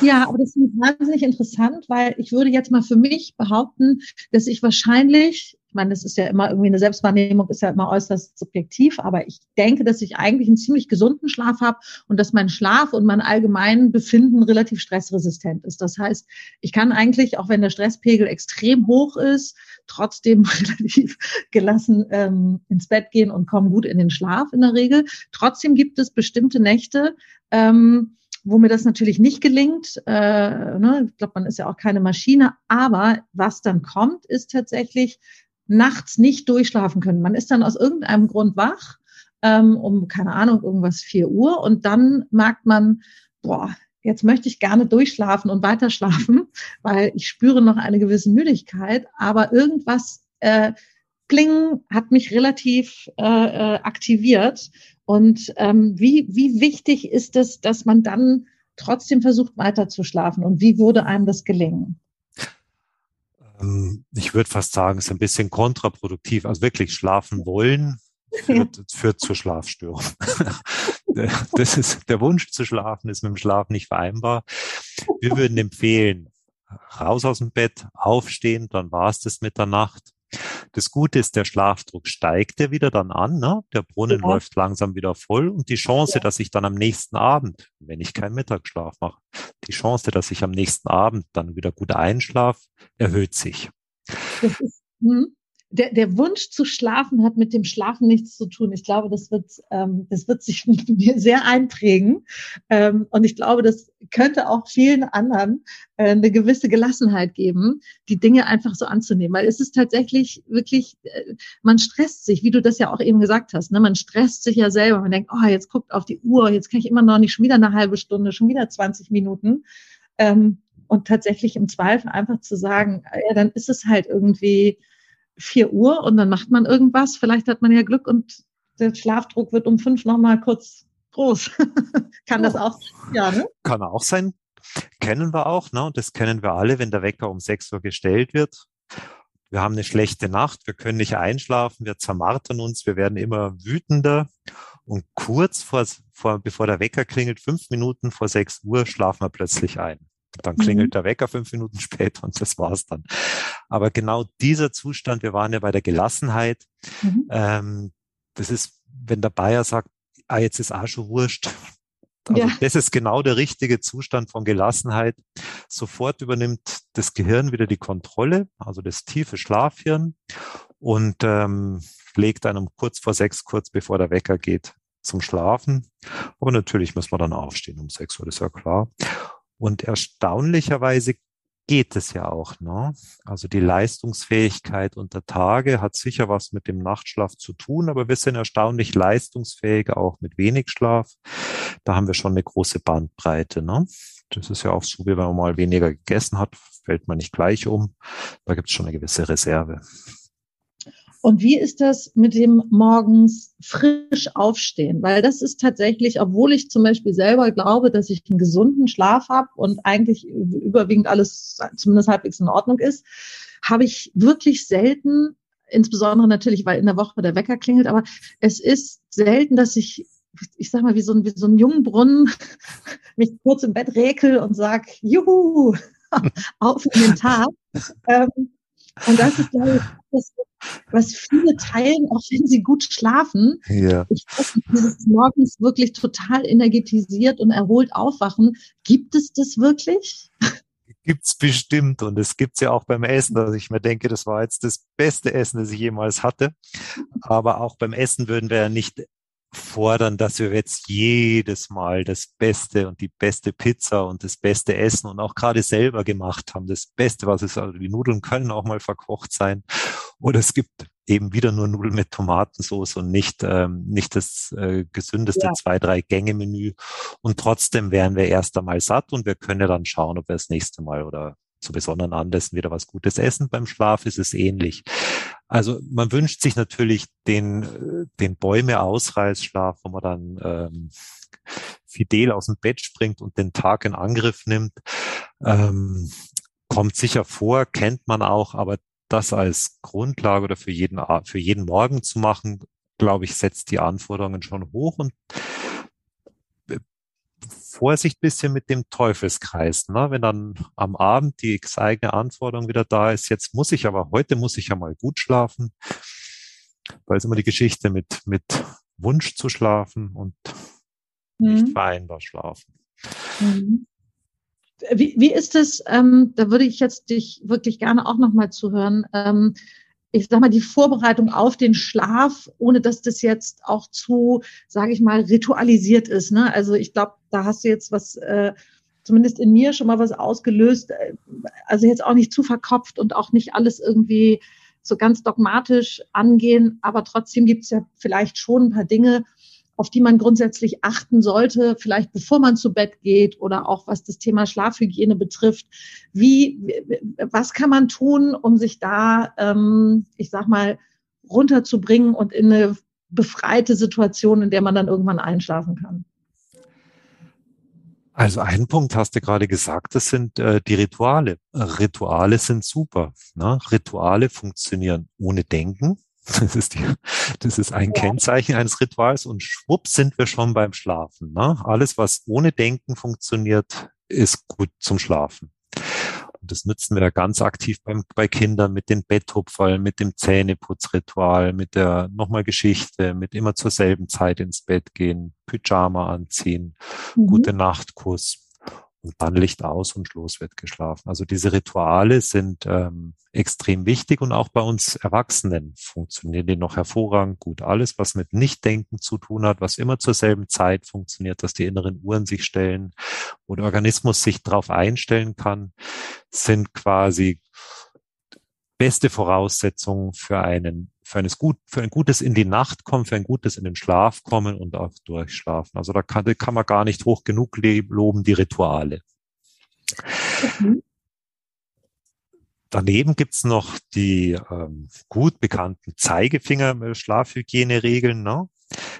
Ja, aber das ist wahnsinnig interessant, weil ich würde jetzt mal für mich behaupten, dass ich wahrscheinlich ich meine, das ist ja immer irgendwie eine Selbstwahrnehmung, ist ja immer äußerst subjektiv, aber ich denke, dass ich eigentlich einen ziemlich gesunden Schlaf habe und dass mein Schlaf und mein allgemein Befinden relativ stressresistent ist. Das heißt, ich kann eigentlich, auch wenn der Stresspegel extrem hoch ist, trotzdem relativ gelassen ähm, ins Bett gehen und komme gut in den Schlaf in der Regel. Trotzdem gibt es bestimmte Nächte, ähm, wo mir das natürlich nicht gelingt. Äh, ne? Ich glaube, man ist ja auch keine Maschine. Aber was dann kommt, ist tatsächlich nachts nicht durchschlafen können. Man ist dann aus irgendeinem Grund wach, ähm, um, keine Ahnung, irgendwas vier Uhr und dann merkt man, boah, jetzt möchte ich gerne durchschlafen und weiter schlafen, weil ich spüre noch eine gewisse Müdigkeit, aber irgendwas äh, Kling hat mich relativ äh, äh, aktiviert Und ähm, wie, wie wichtig ist es, dass man dann trotzdem versucht, weiter zu schlafen? Und wie würde einem das gelingen? Ähm, ich würde fast sagen, es ist ein bisschen kontraproduktiv. Also wirklich schlafen wollen führt, ja. führt zur Schlafstörung. das ist, der Wunsch zu schlafen ist mit dem Schlaf nicht vereinbar. Wir würden empfehlen, raus aus dem Bett, aufstehen, dann war es das mit der Nacht. Das Gute ist, der Schlafdruck steigt ja wieder dann an. Ne? Der Brunnen ja. läuft langsam wieder voll und die Chance, ja. dass ich dann am nächsten Abend, wenn ich keinen Mittagsschlaf mache, die Chance, dass ich am nächsten Abend dann wieder gut einschlafe, erhöht sich. Ist, hm der, der Wunsch zu schlafen hat mit dem Schlafen nichts zu tun. Ich glaube, das wird, ähm, das wird sich mir sehr einprägen. Ähm, und ich glaube, das könnte auch vielen anderen äh, eine gewisse Gelassenheit geben, die Dinge einfach so anzunehmen. Weil es ist tatsächlich wirklich, äh, man stresst sich, wie du das ja auch eben gesagt hast. Ne? Man stresst sich ja selber. Man denkt, oh, jetzt guckt auf die Uhr, jetzt kann ich immer noch nicht schon wieder eine halbe Stunde, schon wieder 20 Minuten. Ähm, und tatsächlich im Zweifel einfach zu sagen, ja, dann ist es halt irgendwie vier Uhr und dann macht man irgendwas. Vielleicht hat man ja Glück und der Schlafdruck wird um fünf nochmal kurz groß. Kann das auch? Ja, ne? Kann auch sein. Kennen wir auch, ne? Und das kennen wir alle, wenn der Wecker um sechs Uhr gestellt wird. Wir haben eine schlechte Nacht, wir können nicht einschlafen, wir zermartern uns, wir werden immer wütender. Und kurz vor, vor, bevor der Wecker klingelt, fünf Minuten vor sechs Uhr, schlafen wir plötzlich ein. Dann klingelt mhm. der Wecker fünf Minuten später und das war's dann. Aber genau dieser Zustand, wir waren ja bei der Gelassenheit, mhm. ähm, das ist, wenn der Bayer sagt, ah, jetzt ist auch schon wurscht. Also ja. Das ist genau der richtige Zustand von Gelassenheit. Sofort übernimmt das Gehirn wieder die Kontrolle, also das tiefe Schlafhirn und ähm, legt einem kurz vor sechs, kurz bevor der Wecker geht, zum Schlafen. Aber natürlich muss man dann aufstehen um sechs Uhr, das ist ja klar. Und erstaunlicherweise geht es ja auch. Ne? Also die Leistungsfähigkeit unter Tage hat sicher was mit dem Nachtschlaf zu tun, aber wir sind erstaunlich leistungsfähig, auch mit wenig Schlaf. Da haben wir schon eine große Bandbreite. Ne? Das ist ja auch so, wie wenn man mal weniger gegessen hat, fällt man nicht gleich um. Da gibt es schon eine gewisse Reserve. Und wie ist das mit dem morgens frisch aufstehen? Weil das ist tatsächlich, obwohl ich zum Beispiel selber glaube, dass ich einen gesunden Schlaf habe und eigentlich überwiegend alles zumindest halbwegs in Ordnung ist, habe ich wirklich selten, insbesondere natürlich, weil in der Woche der Wecker klingelt, aber es ist selten, dass ich ich sag mal, wie so ein, wie so ein Jungbrunnen, mich kurz im Bett räkel und sag, juhu, auf in den Tag. Ähm, und das ist, glaube ich, das, was viele teilen, auch wenn sie gut schlafen. Ja. Ich nicht, dieses morgens wirklich total energetisiert und erholt aufwachen. Gibt es das wirklich? Gibt's bestimmt und es gibt's ja auch beim Essen, dass ich mir denke, das war jetzt das beste Essen, das ich jemals hatte. Aber auch beim Essen würden wir ja nicht fordern, dass wir jetzt jedes Mal das Beste und die beste Pizza und das beste Essen und auch gerade selber gemacht haben. Das Beste, was es, also die Nudeln können auch mal verkocht sein. Oder es gibt eben wieder nur Nudeln mit Tomatensauce und nicht, ähm, nicht das äh, gesündeste ja. zwei, drei Gänge Menü. Und trotzdem wären wir erst einmal satt und wir können dann schauen, ob wir das nächste Mal oder zu besonderen Anlässen wieder was Gutes essen. Beim Schlaf ist es ähnlich. Also man wünscht sich natürlich den, den Bäume-Ausreißschlaf, wo man dann ähm, fidel aus dem Bett springt und den Tag in Angriff nimmt. Ähm, kommt sicher vor, kennt man auch, aber das als Grundlage oder für jeden, für jeden Morgen zu machen, glaube ich, setzt die Anforderungen schon hoch und Vorsicht bisschen mit dem Teufelskreis. Ne? Wenn dann am Abend die eigene Anforderung wieder da ist, jetzt muss ich aber, heute muss ich ja mal gut schlafen. Da ist immer die Geschichte mit, mit Wunsch zu schlafen und mhm. nicht vereinbar schlafen. Mhm. Wie, wie ist es, ähm, da würde ich jetzt dich wirklich gerne auch nochmal zuhören, ähm, ich sag mal, die Vorbereitung auf den Schlaf, ohne dass das jetzt auch zu, sage ich mal, ritualisiert ist. Ne? Also ich glaube, da hast du jetzt was, äh, zumindest in mir schon mal was ausgelöst. Äh, also jetzt auch nicht zu verkopft und auch nicht alles irgendwie so ganz dogmatisch angehen, aber trotzdem gibt es ja vielleicht schon ein paar Dinge, auf die man grundsätzlich achten sollte, vielleicht bevor man zu Bett geht oder auch was das Thema Schlafhygiene betrifft. Wie, was kann man tun, um sich da, ähm, ich sag mal, runterzubringen und in eine befreite Situation, in der man dann irgendwann einschlafen kann? Also ein Punkt hast du gerade gesagt, das sind äh, die Rituale. Rituale sind super. Ne? Rituale funktionieren ohne Denken. Das ist, die, das ist ein ja. Kennzeichen eines Rituals und schwupp sind wir schon beim Schlafen. Ne? Alles, was ohne Denken funktioniert, ist gut zum Schlafen. Und das nutzen wir ganz aktiv beim, bei Kindern mit den Betthupferl, mit dem Zähneputzritual, mit der nochmal Geschichte, mit immer zur selben Zeit ins Bett gehen, Pyjama anziehen, mhm. gute Nachtkuss und dann Licht aus und Schluss wird geschlafen. Also diese Rituale sind ähm, extrem wichtig und auch bei uns Erwachsenen funktionieren die noch hervorragend gut. Alles, was mit Nichtdenken zu tun hat, was immer zur selben Zeit funktioniert, dass die inneren Uhren sich stellen und Organismus sich darauf einstellen kann, sind quasi beste Voraussetzungen für einen für, eines gut, für ein gutes in die Nacht kommen, für ein gutes in den Schlaf kommen und auch durchschlafen. Also da kann, kann man gar nicht hoch genug loben, die Rituale. Mhm. Daneben gibt's noch die ähm, gut bekannten Zeigefinger-Schlafhygieneregeln. Ne?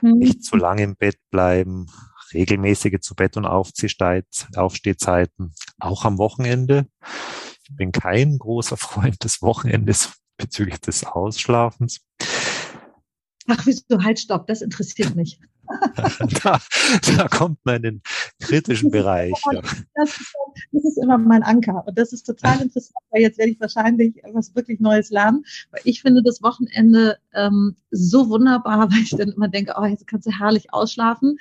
Mhm. Nicht zu lange im Bett bleiben, regelmäßige zu Bett- und Aufstehzeiten, auch am Wochenende. Ich bin kein großer Freund des Wochenendes, bezüglich des Ausschlafens. Ach, wieso halt, stopp, das interessiert mich. da, da, kommt man in den kritischen Bereich. Ja. Das, ist, das, ist, immer mein Anker. Und das ist total interessant, weil jetzt werde ich wahrscheinlich was wirklich Neues lernen. Weil ich finde das Wochenende ähm, so wunderbar, weil ich dann immer denke, oh, jetzt kannst du herrlich ausschlafen.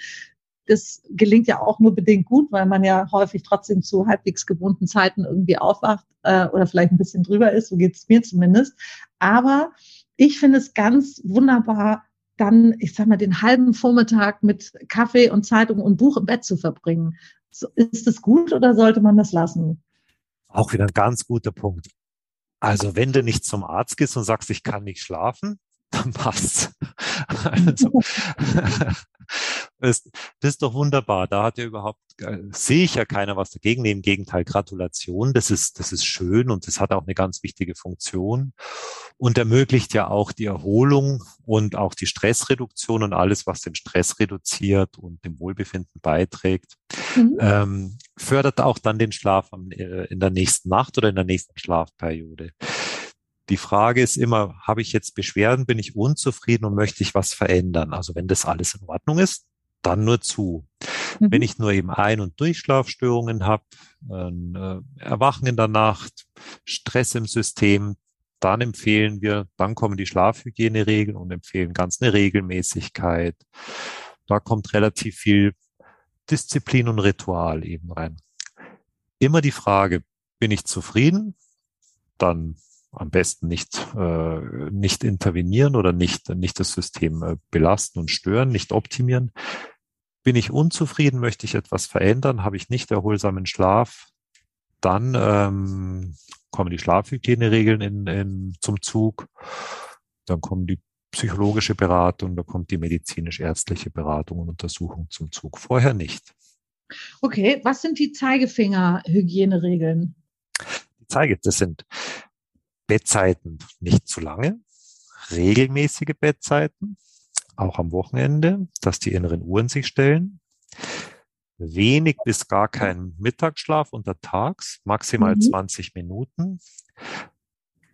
Das gelingt ja auch nur bedingt gut, weil man ja häufig trotzdem zu halbwegs gewohnten Zeiten irgendwie aufwacht äh, oder vielleicht ein bisschen drüber ist, so geht es mir zumindest. Aber ich finde es ganz wunderbar, dann, ich sag mal, den halben Vormittag mit Kaffee und Zeitung und Buch im Bett zu verbringen. So, ist das gut oder sollte man das lassen? Auch wieder ein ganz guter Punkt. Also wenn du nicht zum Arzt gehst und sagst, ich kann nicht schlafen, dann passt. Also, das, das ist doch wunderbar. Da hat ja überhaupt, äh, sehe ich ja keiner was dagegen. Im Gegenteil, Gratulation. Das ist, das ist schön und das hat auch eine ganz wichtige Funktion und ermöglicht ja auch die Erholung und auch die Stressreduktion und alles, was den Stress reduziert und dem Wohlbefinden beiträgt. Mhm. Ähm, fördert auch dann den Schlaf äh, in der nächsten Nacht oder in der nächsten Schlafperiode. Die Frage ist immer, habe ich jetzt Beschwerden, bin ich unzufrieden und möchte ich was verändern? Also wenn das alles in Ordnung ist, dann nur zu. Mhm. Wenn ich nur eben Ein- und Durchschlafstörungen habe, ein äh, Erwachen in der Nacht, Stress im System, dann empfehlen wir, dann kommen die Schlafhygieneregeln und empfehlen ganz eine Regelmäßigkeit. Da kommt relativ viel Disziplin und Ritual eben rein. Immer die Frage, bin ich zufrieden? Dann am besten nicht, äh, nicht intervenieren oder nicht, nicht das System äh, belasten und stören, nicht optimieren. Bin ich unzufrieden, möchte ich etwas verändern, habe ich nicht erholsamen Schlaf, dann ähm, kommen die Schlafhygieneregeln in, in, zum Zug, dann kommen die psychologische Beratung, da kommt die medizinisch-ärztliche Beratung und Untersuchung zum Zug. Vorher nicht. Okay, was sind die Zeigefinger-Hygieneregeln? Die Zeige, das sind Bettzeiten nicht zu lange, regelmäßige Bettzeiten, auch am Wochenende, dass die inneren Uhren sich stellen, wenig bis gar kein Mittagsschlaf untertags, maximal mhm. 20 Minuten.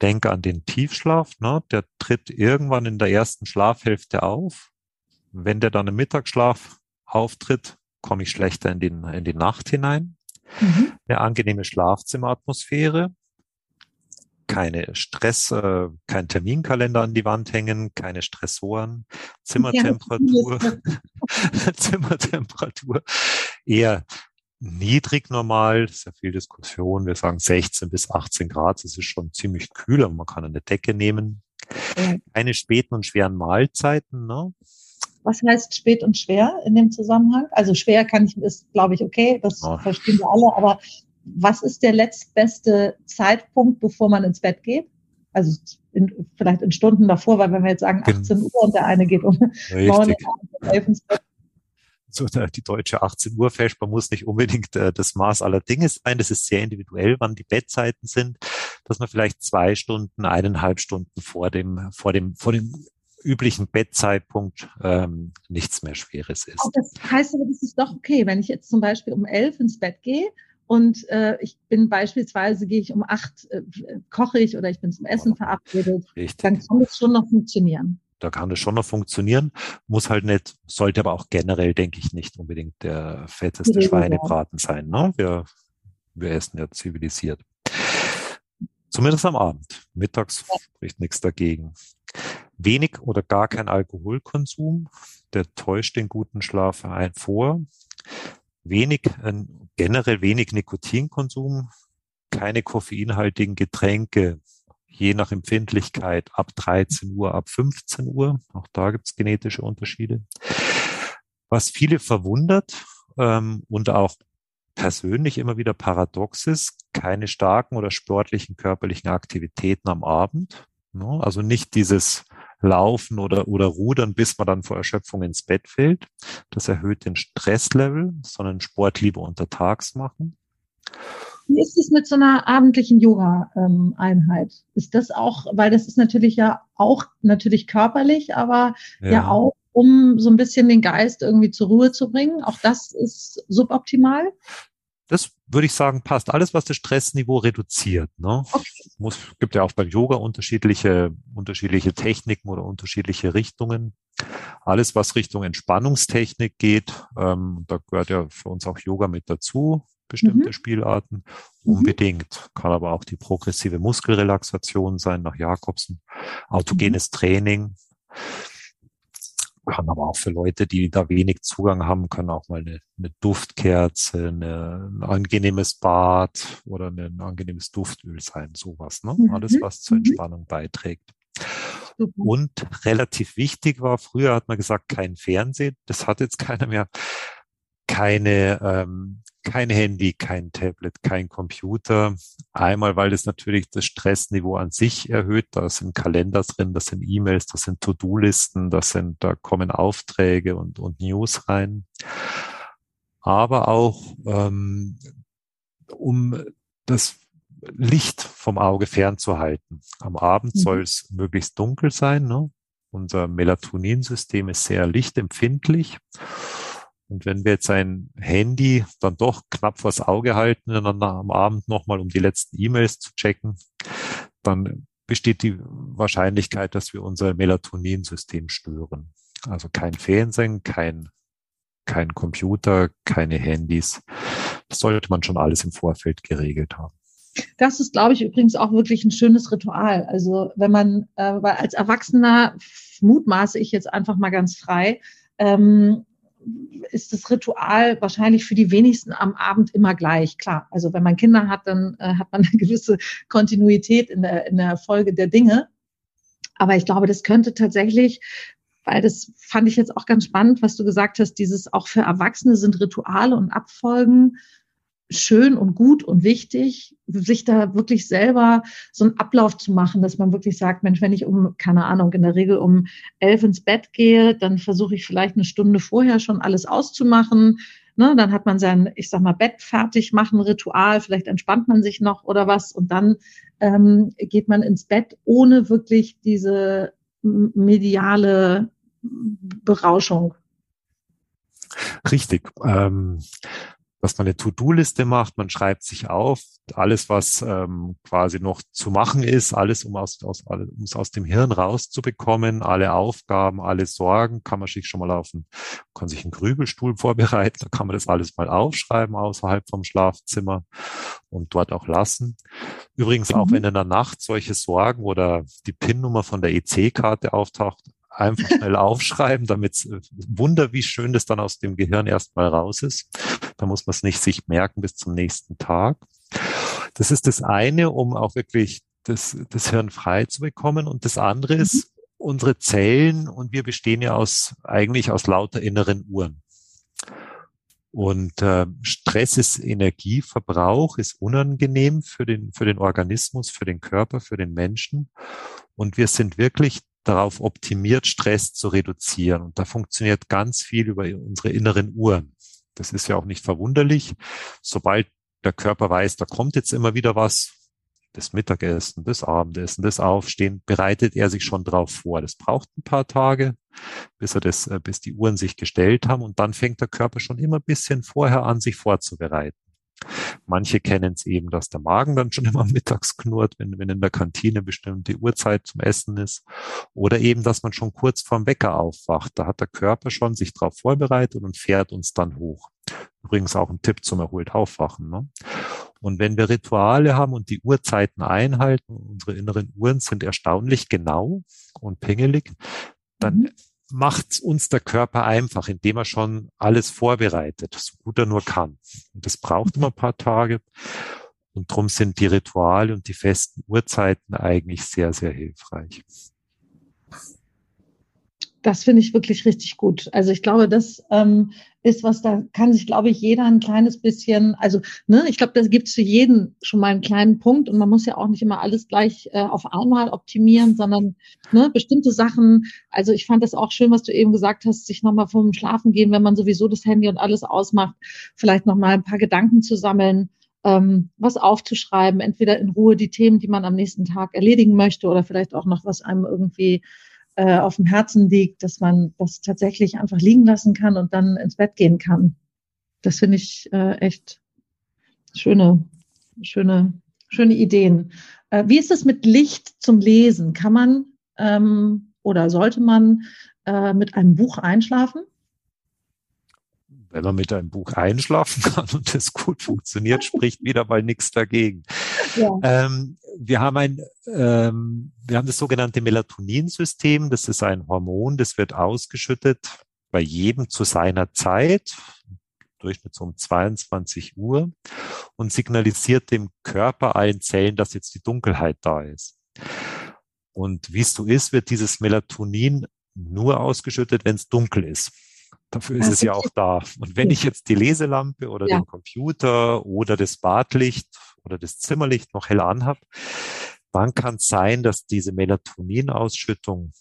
Denke an den Tiefschlaf, ne? der tritt irgendwann in der ersten Schlafhälfte auf. Wenn der dann im Mittagsschlaf auftritt, komme ich schlechter in, den, in die Nacht hinein. Mhm. Eine angenehme Schlafzimmeratmosphäre, keine Stress, äh, kein Terminkalender an die Wand hängen, keine Stressoren, Zimmertemperatur, ja, Zimmertemperatur eher niedrig normal, sehr viel Diskussion. Wir sagen 16 bis 18 Grad, das ist schon ziemlich kühl, aber man kann eine Decke nehmen. Keine späten und schweren Mahlzeiten, ne? Was heißt spät und schwer in dem Zusammenhang? Also schwer kann ich, ist glaube ich okay, das oh. verstehen wir alle, aber was ist der letztbeste Zeitpunkt, bevor man ins Bett geht? Also in, vielleicht in Stunden davor, weil wenn wir jetzt sagen 18 Uhr und der eine geht um 9 Uhr, 11 ins Bett. So, die deutsche 18 Uhr Vesper muss nicht unbedingt äh, das Maß aller Dinge sein. Das ist sehr individuell, wann die Bettzeiten sind, dass man vielleicht zwei Stunden, eineinhalb Stunden vor dem, vor dem, vor dem üblichen Bettzeitpunkt ähm, nichts mehr Schweres ist. Oh, das heißt aber, das ist doch okay, wenn ich jetzt zum Beispiel um elf ins Bett gehe und äh, ich bin beispielsweise, gehe ich um acht, äh, koche ich oder ich bin zum Essen verabredet, Richtig. dann kann das schon noch funktionieren. Da kann das schon noch funktionieren, muss halt nicht, sollte aber auch generell, denke ich, nicht unbedingt der fetteste Schweinebraten sein. Ne? Wir, wir essen ja zivilisiert. Zumindest am Abend. Mittags spricht nichts dagegen. Wenig oder gar kein Alkoholkonsum, der täuscht den guten Schlaf ein vor. Wenig, äh, generell wenig Nikotinkonsum, keine koffeinhaltigen Getränke, je nach Empfindlichkeit ab 13 Uhr, ab 15 Uhr. Auch da gibt es genetische Unterschiede. Was viele verwundert ähm, und auch persönlich immer wieder paradox ist, keine starken oder sportlichen körperlichen Aktivitäten am Abend. Ne? Also nicht dieses Laufen oder, oder Rudern, bis man dann vor Erschöpfung ins Bett fällt. Das erhöht den Stresslevel, sondern Sport lieber untertags machen. Wie ist es mit so einer abendlichen Yoga-Einheit? Ist das auch, weil das ist natürlich ja auch natürlich körperlich, aber ja. ja auch um so ein bisschen den Geist irgendwie zur Ruhe zu bringen. Auch das ist suboptimal. Das würde ich sagen, passt. Alles, was das Stressniveau reduziert. Ne? Okay. Muss, gibt ja auch beim Yoga unterschiedliche, unterschiedliche Techniken oder unterschiedliche Richtungen. Alles, was Richtung Entspannungstechnik geht, ähm, da gehört ja für uns auch Yoga mit dazu, bestimmte mhm. Spielarten. Mhm. Unbedingt. Kann aber auch die progressive Muskelrelaxation sein nach Jakobsen. Autogenes mhm. Training kann aber auch für Leute, die da wenig Zugang haben, kann auch mal eine, eine Duftkerze, eine, ein angenehmes Bad oder ein angenehmes Duftöl sein, sowas. Ne? Mhm. Alles, was zur mhm. Entspannung beiträgt. Und relativ wichtig war, früher hat man gesagt, kein Fernsehen, das hat jetzt keiner mehr keine, ähm, kein Handy, kein Tablet, kein Computer. Einmal, weil das natürlich das Stressniveau an sich erhöht. Da sind Kalender drin, das sind E-Mails, das sind To-Do-Listen, das sind, da kommen Aufträge und, und News rein. Aber auch, ähm, um das Licht vom Auge fernzuhalten. Am Abend mhm. soll es möglichst dunkel sein. Ne? Unser Melatoninsystem ist sehr lichtempfindlich. Und wenn wir jetzt ein Handy dann doch knapp vors Auge halten, dann am Abend nochmal, um die letzten E-Mails zu checken, dann besteht die Wahrscheinlichkeit, dass wir unser Melatoninsystem stören. Also kein Fernsehen, kein, kein Computer, keine Handys. Das sollte man schon alles im Vorfeld geregelt haben. Das ist, glaube ich, übrigens auch wirklich ein schönes Ritual. Also wenn man, äh, als Erwachsener mutmaße ich jetzt einfach mal ganz frei, ähm, ist das Ritual wahrscheinlich für die wenigsten am Abend immer gleich. Klar, also wenn man Kinder hat, dann äh, hat man eine gewisse Kontinuität in der, in der Folge der Dinge. Aber ich glaube, das könnte tatsächlich, weil das fand ich jetzt auch ganz spannend, was du gesagt hast, dieses auch für Erwachsene sind Rituale und Abfolgen schön und gut und wichtig, sich da wirklich selber so einen Ablauf zu machen, dass man wirklich sagt, Mensch, wenn ich um, keine Ahnung, in der Regel um elf ins Bett gehe, dann versuche ich vielleicht eine Stunde vorher schon alles auszumachen. Ne, dann hat man sein, ich sag mal, Bett fertig machen, Ritual, vielleicht entspannt man sich noch oder was und dann ähm, geht man ins Bett ohne wirklich diese mediale Berauschung. Richtig. Ähm, dass man eine To-Do-Liste macht, man schreibt sich auf, alles, was ähm, quasi noch zu machen ist, alles, um aus, aus, um es aus dem Hirn rauszubekommen, alle Aufgaben, alle Sorgen, kann man sich schon mal auf einen, kann sich einen Grübelstuhl vorbereiten, da kann man das alles mal aufschreiben außerhalb vom Schlafzimmer und dort auch lassen. Übrigens auch, mhm. wenn in der Nacht solche Sorgen oder die PIN-Nummer von der EC-Karte auftaucht, einfach schnell aufschreiben, damit äh, Wunder, wie schön das dann aus dem Gehirn erstmal raus ist. Da muss man es nicht sich merken bis zum nächsten Tag. Das ist das eine, um auch wirklich das, das Hirn frei zu bekommen. Und das andere ist, mhm. unsere Zellen und wir bestehen ja aus, eigentlich aus lauter inneren Uhren. Und äh, Stress ist Energieverbrauch, ist unangenehm für den, für den Organismus, für den Körper, für den Menschen. Und wir sind wirklich darauf optimiert, Stress zu reduzieren. Und da funktioniert ganz viel über unsere inneren Uhren. Das ist ja auch nicht verwunderlich. Sobald der Körper weiß, da kommt jetzt immer wieder was, das Mittagessen, das Abendessen, das Aufstehen, bereitet er sich schon drauf vor. Das braucht ein paar Tage, bis er das, äh, bis die Uhren sich gestellt haben und dann fängt der Körper schon immer ein bisschen vorher an, sich vorzubereiten. Manche kennen es eben, dass der Magen dann schon immer mittags knurrt, wenn, wenn in der Kantine bestimmte Uhrzeit zum Essen ist. Oder eben, dass man schon kurz vorm Wecker aufwacht. Da hat der Körper schon sich darauf vorbereitet und fährt uns dann hoch. Übrigens auch ein Tipp zum erholt Aufwachen. Ne? Und wenn wir Rituale haben und die Uhrzeiten einhalten, unsere inneren Uhren sind erstaunlich genau und pingelig, dann mhm. Macht uns der Körper einfach, indem er schon alles vorbereitet, so gut er nur kann. Und das braucht immer ein paar Tage. Und darum sind die Rituale und die festen Uhrzeiten eigentlich sehr, sehr hilfreich. Das finde ich wirklich richtig gut. Also ich glaube, das ähm, ist was, da kann sich, glaube ich, jeder ein kleines bisschen, also ne, ich glaube, da gibt es für jeden schon mal einen kleinen Punkt und man muss ja auch nicht immer alles gleich äh, auf einmal optimieren, sondern ne, bestimmte Sachen, also ich fand das auch schön, was du eben gesagt hast, sich nochmal vom Schlafen gehen, wenn man sowieso das Handy und alles ausmacht, vielleicht nochmal ein paar Gedanken zu sammeln, ähm, was aufzuschreiben, entweder in Ruhe die Themen, die man am nächsten Tag erledigen möchte oder vielleicht auch noch, was einem irgendwie äh, auf dem Herzen liegt, dass man das tatsächlich einfach liegen lassen kann und dann ins Bett gehen kann. Das finde ich äh, echt schöne, schöne, schöne Ideen. Äh, wie ist es mit Licht zum Lesen? Kann man ähm, oder sollte man äh, mit einem Buch einschlafen? wenn man mit einem Buch einschlafen kann und es gut funktioniert, spricht wieder mal nichts dagegen. Ja. Ähm, wir haben ein, ähm, wir haben das sogenannte Melatoninsystem. Das ist ein Hormon, das wird ausgeschüttet bei jedem zu seiner Zeit, Durchschnitt so um 22 Uhr und signalisiert dem Körper allen Zellen, dass jetzt die Dunkelheit da ist. Und wie es so ist, wird dieses Melatonin nur ausgeschüttet, wenn es dunkel ist. Dafür ist es ja auch da. Und wenn ich jetzt die Leselampe oder ja. den Computer oder das Badlicht oder das Zimmerlicht noch hell anhabe, dann kann es sein, dass diese Melatoninausschüttung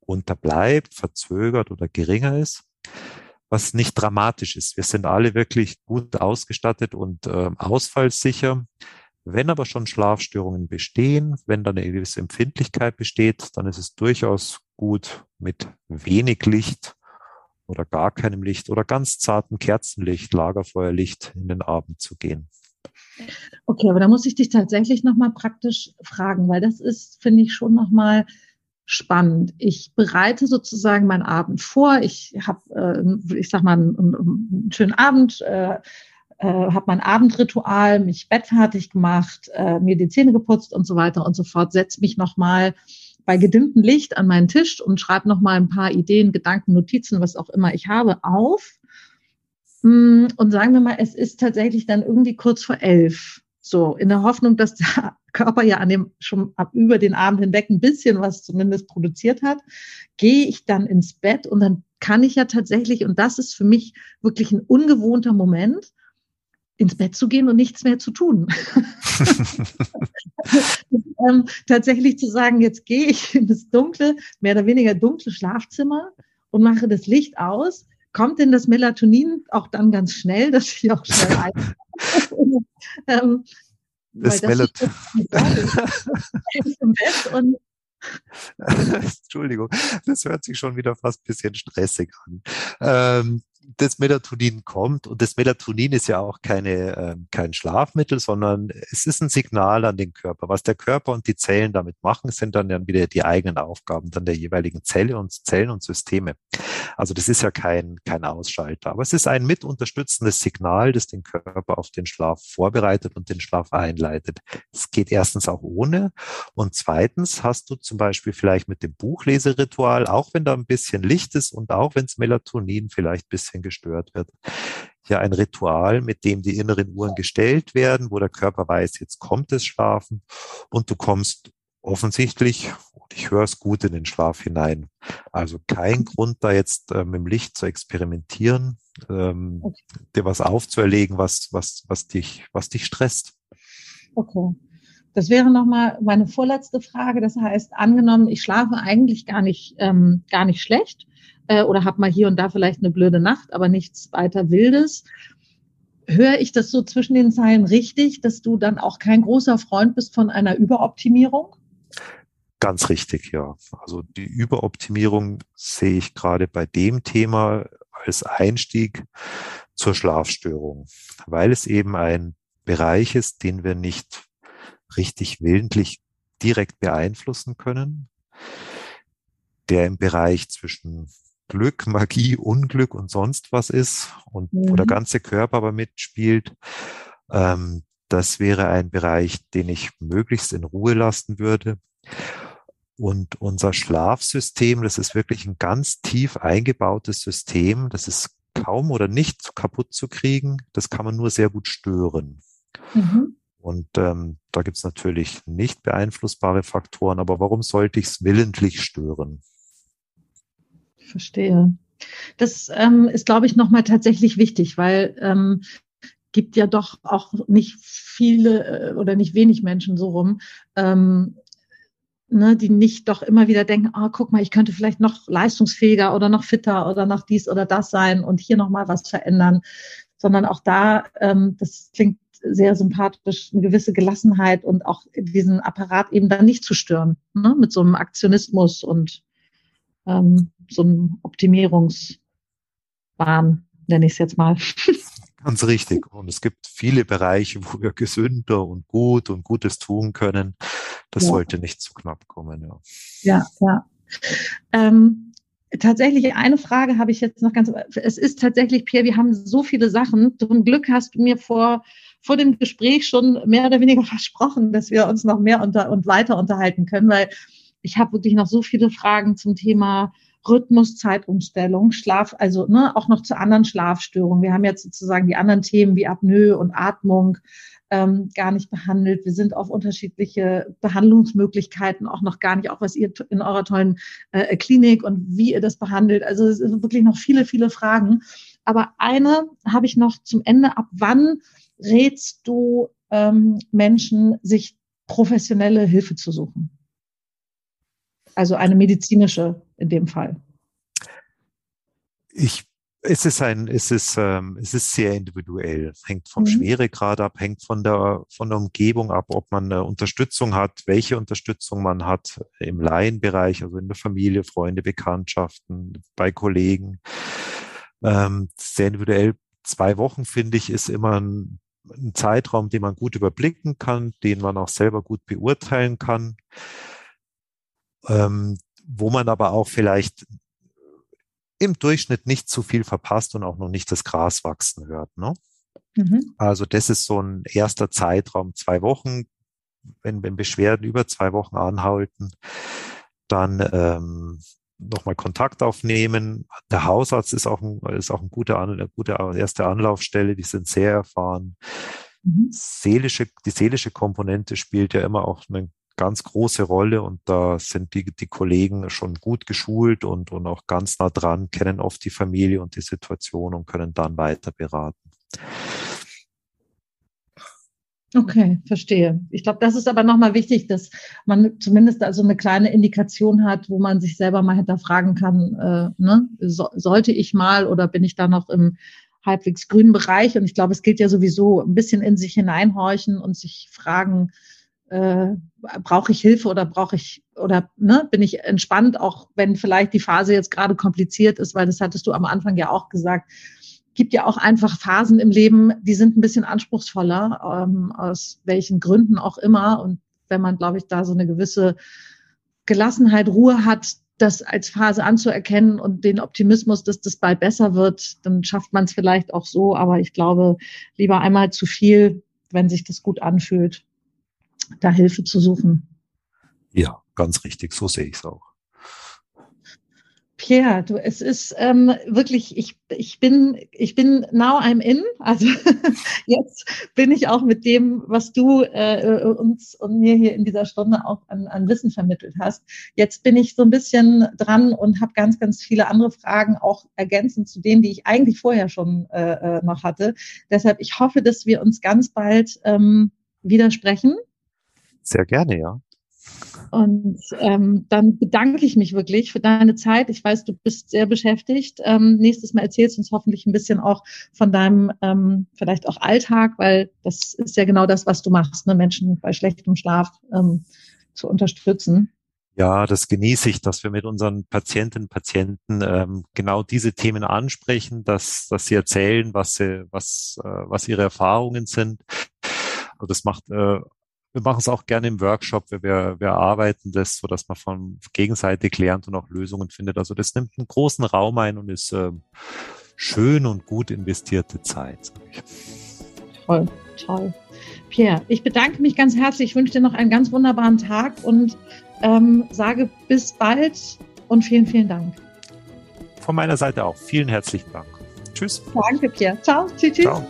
unterbleibt, verzögert oder geringer ist, was nicht dramatisch ist. Wir sind alle wirklich gut ausgestattet und äh, ausfallsicher. Wenn aber schon Schlafstörungen bestehen, wenn da eine gewisse Empfindlichkeit besteht, dann ist es durchaus gut, mit wenig Licht oder gar keinem Licht oder ganz zartem Kerzenlicht, Lagerfeuerlicht in den Abend zu gehen. Okay, aber da muss ich dich tatsächlich nochmal praktisch fragen, weil das ist, finde ich, schon nochmal spannend. Ich bereite sozusagen meinen Abend vor. Ich habe, äh, ich sag mal, einen, einen schönen Abend, äh, äh, habe mein Abendritual, mich bettfertig gemacht, äh, mir die Zähne geputzt und so weiter und so fort, setze mich nochmal bei gedimmtem Licht an meinen Tisch und schreibe nochmal ein paar Ideen, Gedanken, Notizen, was auch immer ich habe, auf. Mm, und sagen wir mal, es ist tatsächlich dann irgendwie kurz vor elf. So, in der Hoffnung, dass der Körper ja an dem schon ab über den Abend hinweg ein bisschen was zumindest produziert hat, gehe ich dann ins Bett und dann kann ich ja tatsächlich, und das ist für mich wirklich ein ungewohnter Moment, ins Bett zu gehen und nichts mehr zu tun. ähm, tatsächlich zu sagen, jetzt gehe ich in das dunkle, mehr oder weniger dunkle Schlafzimmer und mache das Licht aus. Kommt denn das Melatonin auch dann ganz schnell, dass ich auch schnell ein ähm, das Melatonin. Entschuldigung, das hört sich schon wieder fast ein bisschen stressig an. Ähm, das Melatonin kommt und das Melatonin ist ja auch keine, äh, kein Schlafmittel, sondern es ist ein Signal an den Körper. Was der Körper und die Zellen damit machen, sind dann, dann wieder die eigenen Aufgaben dann der jeweiligen Zelle und Zellen und Systeme. Also das ist ja kein, kein Ausschalter, aber es ist ein mit unterstützendes Signal, das den Körper auf den Schlaf vorbereitet und den Schlaf einleitet. Es geht erstens auch ohne und zweitens hast du zum Beispiel vielleicht mit dem Buchleseritual, auch wenn da ein bisschen Licht ist und auch wenn es Melatonin vielleicht ein bisschen gestört wird, ja ein Ritual, mit dem die inneren Uhren gestellt werden, wo der Körper weiß, jetzt kommt es Schlafen und du kommst offensichtlich, ich höre es gut in den Schlaf hinein. Also kein Grund, da jetzt äh, mit dem Licht zu experimentieren, ähm, okay. dir was aufzuerlegen, was, was, was dich, was dich stresst. Okay. Das wäre nochmal meine vorletzte Frage. Das heißt, angenommen, ich schlafe eigentlich gar nicht, ähm, gar nicht schlecht äh, oder habe mal hier und da vielleicht eine blöde Nacht, aber nichts weiter Wildes. höre ich das so zwischen den Zeilen richtig, dass du dann auch kein großer Freund bist von einer Überoptimierung? Ganz richtig, ja. Also die Überoptimierung sehe ich gerade bei dem Thema als Einstieg zur Schlafstörung, weil es eben ein Bereich ist, den wir nicht richtig willentlich direkt beeinflussen können, der im Bereich zwischen Glück, Magie, Unglück und sonst was ist und mhm. wo der mhm. ganze Körper aber mitspielt. Ähm, das wäre ein Bereich, den ich möglichst in Ruhe lassen würde. Und unser Schlafsystem, das ist wirklich ein ganz tief eingebautes System. Das ist kaum oder nicht kaputt zu kriegen. Das kann man nur sehr gut stören. Mhm. Und ähm, da gibt's natürlich nicht beeinflussbare Faktoren, aber warum sollte ich es willentlich stören? Verstehe. Das ähm, ist, glaube ich, nochmal tatsächlich wichtig, weil ähm, gibt ja doch auch nicht viele äh, oder nicht wenig Menschen so rum, ähm, ne, die nicht doch immer wieder denken, oh, guck mal, ich könnte vielleicht noch leistungsfähiger oder noch fitter oder noch dies oder das sein und hier nochmal was verändern, sondern auch da, ähm, das klingt sehr sympathisch, eine gewisse Gelassenheit und auch diesen Apparat eben dann nicht zu stören, ne, mit so einem Aktionismus und ähm, so einem Optimierungsbahn, nenne ich es jetzt mal. Ganz richtig. Und es gibt viele Bereiche, wo wir gesünder und gut und Gutes tun können. Das ja. sollte nicht zu knapp kommen. Ja, ja. ja. Ähm, tatsächlich eine Frage habe ich jetzt noch ganz. Es ist tatsächlich, Pierre, wir haben so viele Sachen. Zum Glück hast du mir vor vor dem Gespräch schon mehr oder weniger versprochen, dass wir uns noch mehr unter und weiter unterhalten können, weil ich habe wirklich noch so viele Fragen zum Thema Rhythmus, Zeitumstellung, Schlaf, also ne, auch noch zu anderen Schlafstörungen. Wir haben jetzt sozusagen die anderen Themen wie Apnoe und Atmung ähm, gar nicht behandelt. Wir sind auf unterschiedliche Behandlungsmöglichkeiten auch noch gar nicht, auch was ihr in eurer tollen äh, Klinik und wie ihr das behandelt. Also es sind wirklich noch viele, viele Fragen. Aber eine habe ich noch zum Ende. Ab wann rätst du ähm, Menschen, sich professionelle Hilfe zu suchen? Also eine medizinische in dem Fall. Ich es ist ein, es ist, ähm, es ist sehr individuell. Hängt vom mhm. Schweregrad ab, hängt von der, von der Umgebung ab, ob man eine Unterstützung hat, welche Unterstützung man hat im Laienbereich, also in der Familie, Freunde, Bekanntschaften, bei Kollegen. Ähm, sehr individuell. Zwei Wochen, finde ich, ist immer ein, ein Zeitraum, den man gut überblicken kann, den man auch selber gut beurteilen kann. Ähm, wo man aber auch vielleicht im Durchschnitt nicht zu viel verpasst und auch noch nicht das Gras wachsen hört. Ne? Mhm. Also das ist so ein erster Zeitraum, zwei Wochen. Wenn, wenn Beschwerden über zwei Wochen anhalten, dann ähm, nochmal Kontakt aufnehmen. Der Hausarzt ist auch ein, ist auch ein guter, eine gute erste Anlaufstelle, die sind sehr erfahren. Mhm. Seelische, die seelische Komponente spielt ja immer auch eine ganz große Rolle und da sind die, die Kollegen schon gut geschult und, und auch ganz nah dran, kennen oft die Familie und die Situation und können dann weiter beraten. Okay, verstehe. Ich glaube, das ist aber nochmal wichtig, dass man zumindest also eine kleine Indikation hat, wo man sich selber mal hinterfragen kann, äh, ne? so, sollte ich mal oder bin ich da noch im halbwegs grünen Bereich? Und ich glaube, es gilt ja sowieso ein bisschen in sich hineinhorchen und sich fragen, äh, brauche ich Hilfe oder brauche ich oder ne, bin ich entspannt, auch wenn vielleicht die Phase jetzt gerade kompliziert ist, weil das hattest du am Anfang ja auch gesagt. Gibt ja auch einfach Phasen im Leben, die sind ein bisschen anspruchsvoller, ähm, aus welchen Gründen auch immer. Und wenn man, glaube ich, da so eine gewisse Gelassenheit, Ruhe hat, das als Phase anzuerkennen und den Optimismus, dass das bald besser wird, dann schafft man es vielleicht auch so. Aber ich glaube, lieber einmal zu viel, wenn sich das gut anfühlt da Hilfe zu suchen. Ja, ganz richtig, so sehe ich es auch. Pierre, du, es ist ähm, wirklich, ich, ich bin, ich bin now I'm in. Also jetzt bin ich auch mit dem, was du äh, uns und mir hier in dieser Stunde auch an, an Wissen vermittelt hast. Jetzt bin ich so ein bisschen dran und habe ganz, ganz viele andere Fragen, auch ergänzend zu denen, die ich eigentlich vorher schon äh, äh noch hatte. Deshalb, ich hoffe, dass wir uns ganz bald ähm, widersprechen sehr gerne, ja. Und ähm, dann bedanke ich mich wirklich für deine Zeit. Ich weiß, du bist sehr beschäftigt. Ähm, nächstes Mal erzählst du uns hoffentlich ein bisschen auch von deinem ähm, vielleicht auch Alltag, weil das ist ja genau das, was du machst, ne? Menschen bei schlechtem Schlaf ähm, zu unterstützen. Ja, das genieße ich, dass wir mit unseren Patientinnen und Patienten ähm, genau diese Themen ansprechen, dass, dass sie erzählen, was, sie, was, äh, was ihre Erfahrungen sind. Und das macht äh, wir machen es auch gerne im Workshop, wir, wir, wir arbeiten das, so dass man von gegenseitig lernt und auch Lösungen findet. Also das nimmt einen großen Raum ein und ist äh, schön und gut investierte Zeit. Toll, toll. Pierre, ich bedanke mich ganz herzlich. Ich wünsche dir noch einen ganz wunderbaren Tag und ähm, sage bis bald und vielen, vielen Dank. Von meiner Seite auch. Vielen herzlichen Dank. Tschüss. Danke, Pierre. Ciao. Tschüss. Ciao.